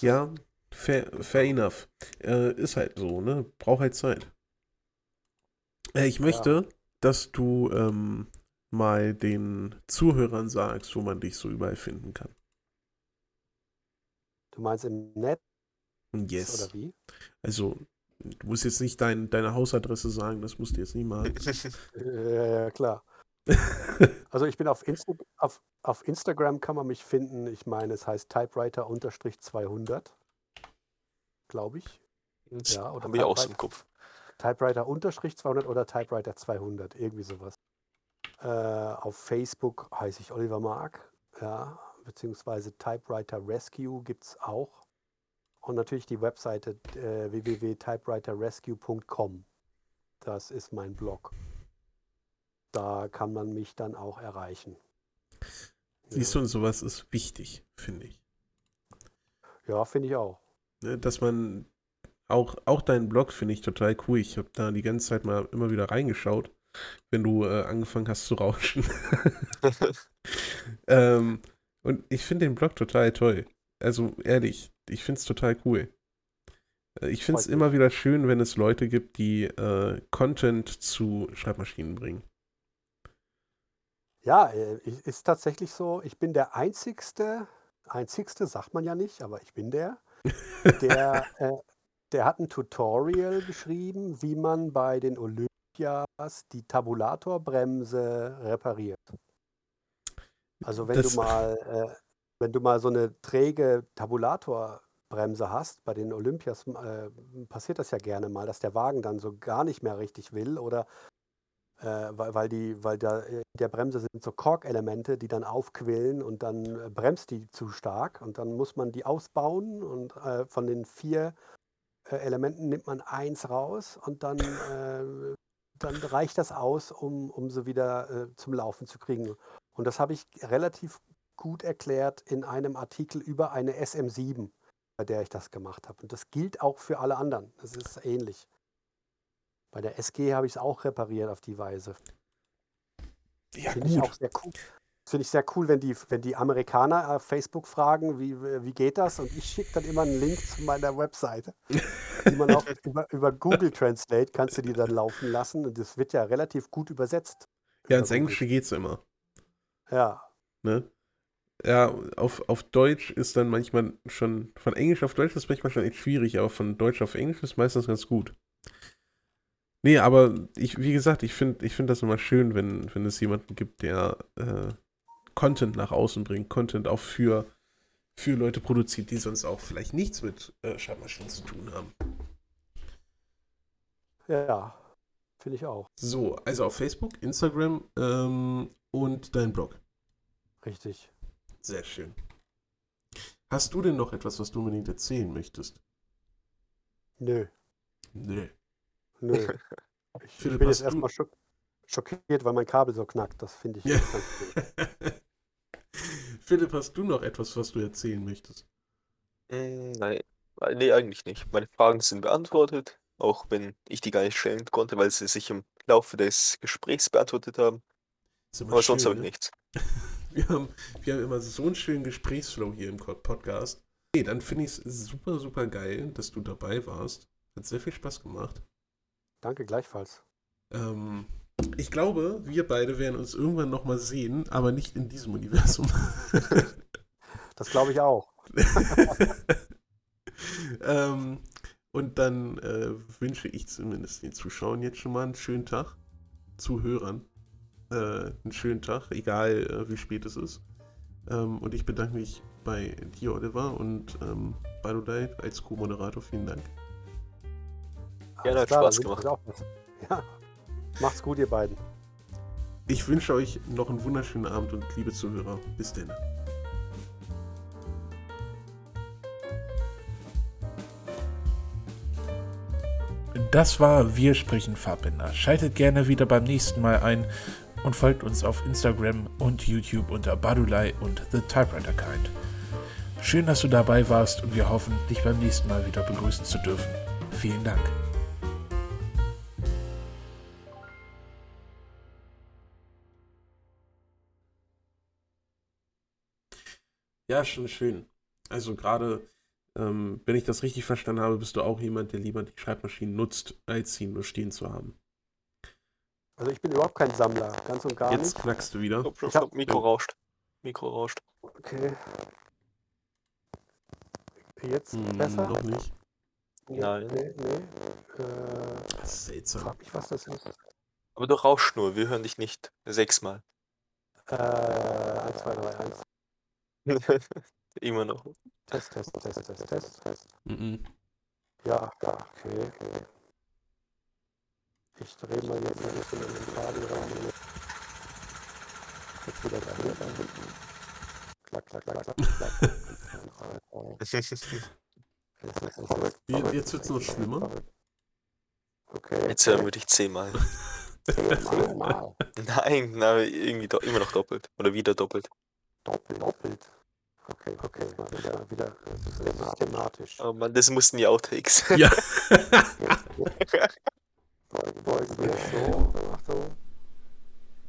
Ja, fair, fair enough. Äh, ist halt so, ne? Braucht halt Zeit. Äh, ich möchte, dass du ähm, mal den Zuhörern sagst, wo man dich so überall finden kann. Du meinst im Netz Yes. oder wie? Also, du musst jetzt nicht dein, deine Hausadresse sagen, das musst du jetzt nicht machen. Ja, ja, klar. Also ich bin auf, Insta auf, auf Instagram kann man mich finden. Ich meine, es heißt Typewriter-200, glaube ich. Ja, oder habe ich auch so Typewriter, im Kopf. Typewriter-200 oder Typewriter 200, irgendwie sowas. Äh, auf Facebook heiße ich Oliver Mark, ja, beziehungsweise Typewriter Rescue gibt es auch. Und natürlich die Webseite äh, www.typewriterrescue.com. Das ist mein Blog. Da kann man mich dann auch erreichen. Siehst du, und sowas ist wichtig, finde ich. Ja, finde ich auch. Ne, Dass man auch, auch deinen Blog finde ich total cool. Ich habe da die ganze Zeit mal immer wieder reingeschaut, wenn du äh, angefangen hast zu rauschen. ähm, und ich finde den Blog total toll. Also ehrlich, ich finde es total cool. Äh, Ich finde es immer wieder schön, wenn es Leute gibt, die äh, Content zu Schreibmaschinen bringen. Ja, äh, ist tatsächlich so. Ich bin der einzigste, einzigste sagt man ja nicht, aber ich bin der, der, äh, der hat ein Tutorial geschrieben, wie man bei den Olympias die Tabulatorbremse repariert. Also wenn Das- du mal, äh, wenn du mal so eine träge Tabulatorbremse hast, bei den Olympias äh, passiert das ja gerne mal, dass der Wagen dann so gar nicht mehr richtig will oder weil, weil, die, weil da in der Bremse sind so Korkelemente, die dann aufquillen und dann äh, bremst die zu stark und dann muss man die ausbauen und äh, von den vier äh, Elementen nimmt man eins raus und dann, äh, dann reicht das aus, um, um sie wieder äh, zum Laufen zu kriegen. Und das habe ich relativ gut erklärt in einem Artikel über eine SM7, bei der ich das gemacht habe. Und das gilt auch für alle anderen. Das ist ähnlich. Bei der SG habe ich es auch repariert auf die Weise. Ja, Finde ich auch sehr cool. Finde ich sehr cool, wenn die, wenn die Amerikaner auf Facebook fragen, wie, wie geht das? Und ich schicke dann immer einen Link zu meiner Webseite. Die man auch über, über Google Translate kannst du die dann laufen lassen. Und das wird ja relativ gut übersetzt. Ja, ins. Englische geht's immer. Ja, Ne? Ja, auf, auf Deutsch ist dann manchmal schon, von Englisch auf Deutsch ist manchmal schon echt schwierig, aber von Deutsch auf Englisch ist meistens ganz gut. Nee, aber ich, wie gesagt, ich finde ich find das immer schön, wenn, wenn es jemanden gibt, der äh, Content nach außen bringt, Content auch für, für Leute produziert, die sonst auch vielleicht nichts mit äh, Schreibmaschinen zu tun haben. ja, finde ich auch. So, also auf Facebook, Instagram ähm, und dein Blog. Richtig. Sehr schön. Hast du denn noch etwas, was du unbedingt erzählen möchtest? Nö, Nö. Nö. Ich, ich Philipp, bin jetzt erstmal schock, schockiert, weil mein Kabel so knackt. Das finde ich Ja. jetzt ganz gut. Philipp, hast du noch etwas, was du erzählen möchtest? Mm, Nein, äh, nee, eigentlich nicht. Meine Fragen sind beantwortet, auch wenn ich die gar nicht stellen konnte, weil sie sich im Laufe des Gesprächs beantwortet haben. Aber sonst schön, habe ich ne? nichts. Wir haben, wir haben immer so einen schönen Gesprächsflow hier im Podcast. Nee, dann finde ich es super, super geil, dass du dabei warst. Hat sehr viel Spaß gemacht. Danke, gleichfalls. Ähm, ich glaube, wir beide werden uns irgendwann nochmal sehen, aber nicht in diesem Universum. Das glaube ich auch. ähm, und dann äh, wünsche ich zumindest den Zuschauern jetzt schon mal einen schönen Tag. Zuhörern äh, einen schönen Tag, egal äh, wie spät es ist. Ähm, und ich bedanke mich bei dir, Oliver, und ähm, Badudai als Co-Moderator. Vielen Dank. Ja, hat klar, Spaß gemacht. Ja. Macht's gut, ihr beiden. Ich wünsche euch noch einen wunderschönen Abend und liebe Zuhörer, bis denn. Das war Wir sprechen Farbbänder. Schaltet gerne wieder beim nächsten Mal ein und folgt uns auf Instagram und YouTube unter Badulai und The Typewriter Kind. Schön, dass du dabei warst und wir hoffen, dich beim nächsten Mal wieder begrüßen zu dürfen. Vielen Dank. Ja, schon schön. Also gerade, ähm, wenn ich das richtig verstanden habe, bist du auch jemand, der lieber die Schreibmaschinen nutzt, als sie nur stehen zu haben. Also ich bin überhaupt kein Sammler, ganz und gar Jetzt nicht. knackst du wieder. Ich hab- stopp, Mikro rauscht. Mikro rauscht. Okay. Jetzt Hm, besser? noch nicht. Nee, Nein. Nee, nee. Äh, Das ist seltsam. frag mich, was das ist. Aber du rauschst nur, wir hören dich nicht. Sechsmal. Äh, 1, 2, 3, 1. Immer noch. Test, Test, Test, Test, Test, Test. Mhm. Ja, ja, okay, okay. Ich drehe mal jetzt ein bisschen in den Kabel rein. Jetzt wieder da hinten. Klack, klack, klack, klack, klack. Es Jetzt- jetzt wird's noch verrückt, schlimmer. Okay. Jetzt hören wir dich zehnmal. Zehnmal. Nein, na, irgendwie do immer noch doppelt. Oder wieder doppelt. Doppelt. Doppelt. Okay, okay, mal wieder, wieder äh, systematisch. Oh Mann, das mussten die Outtakes. Ja. Beugen wir so, so.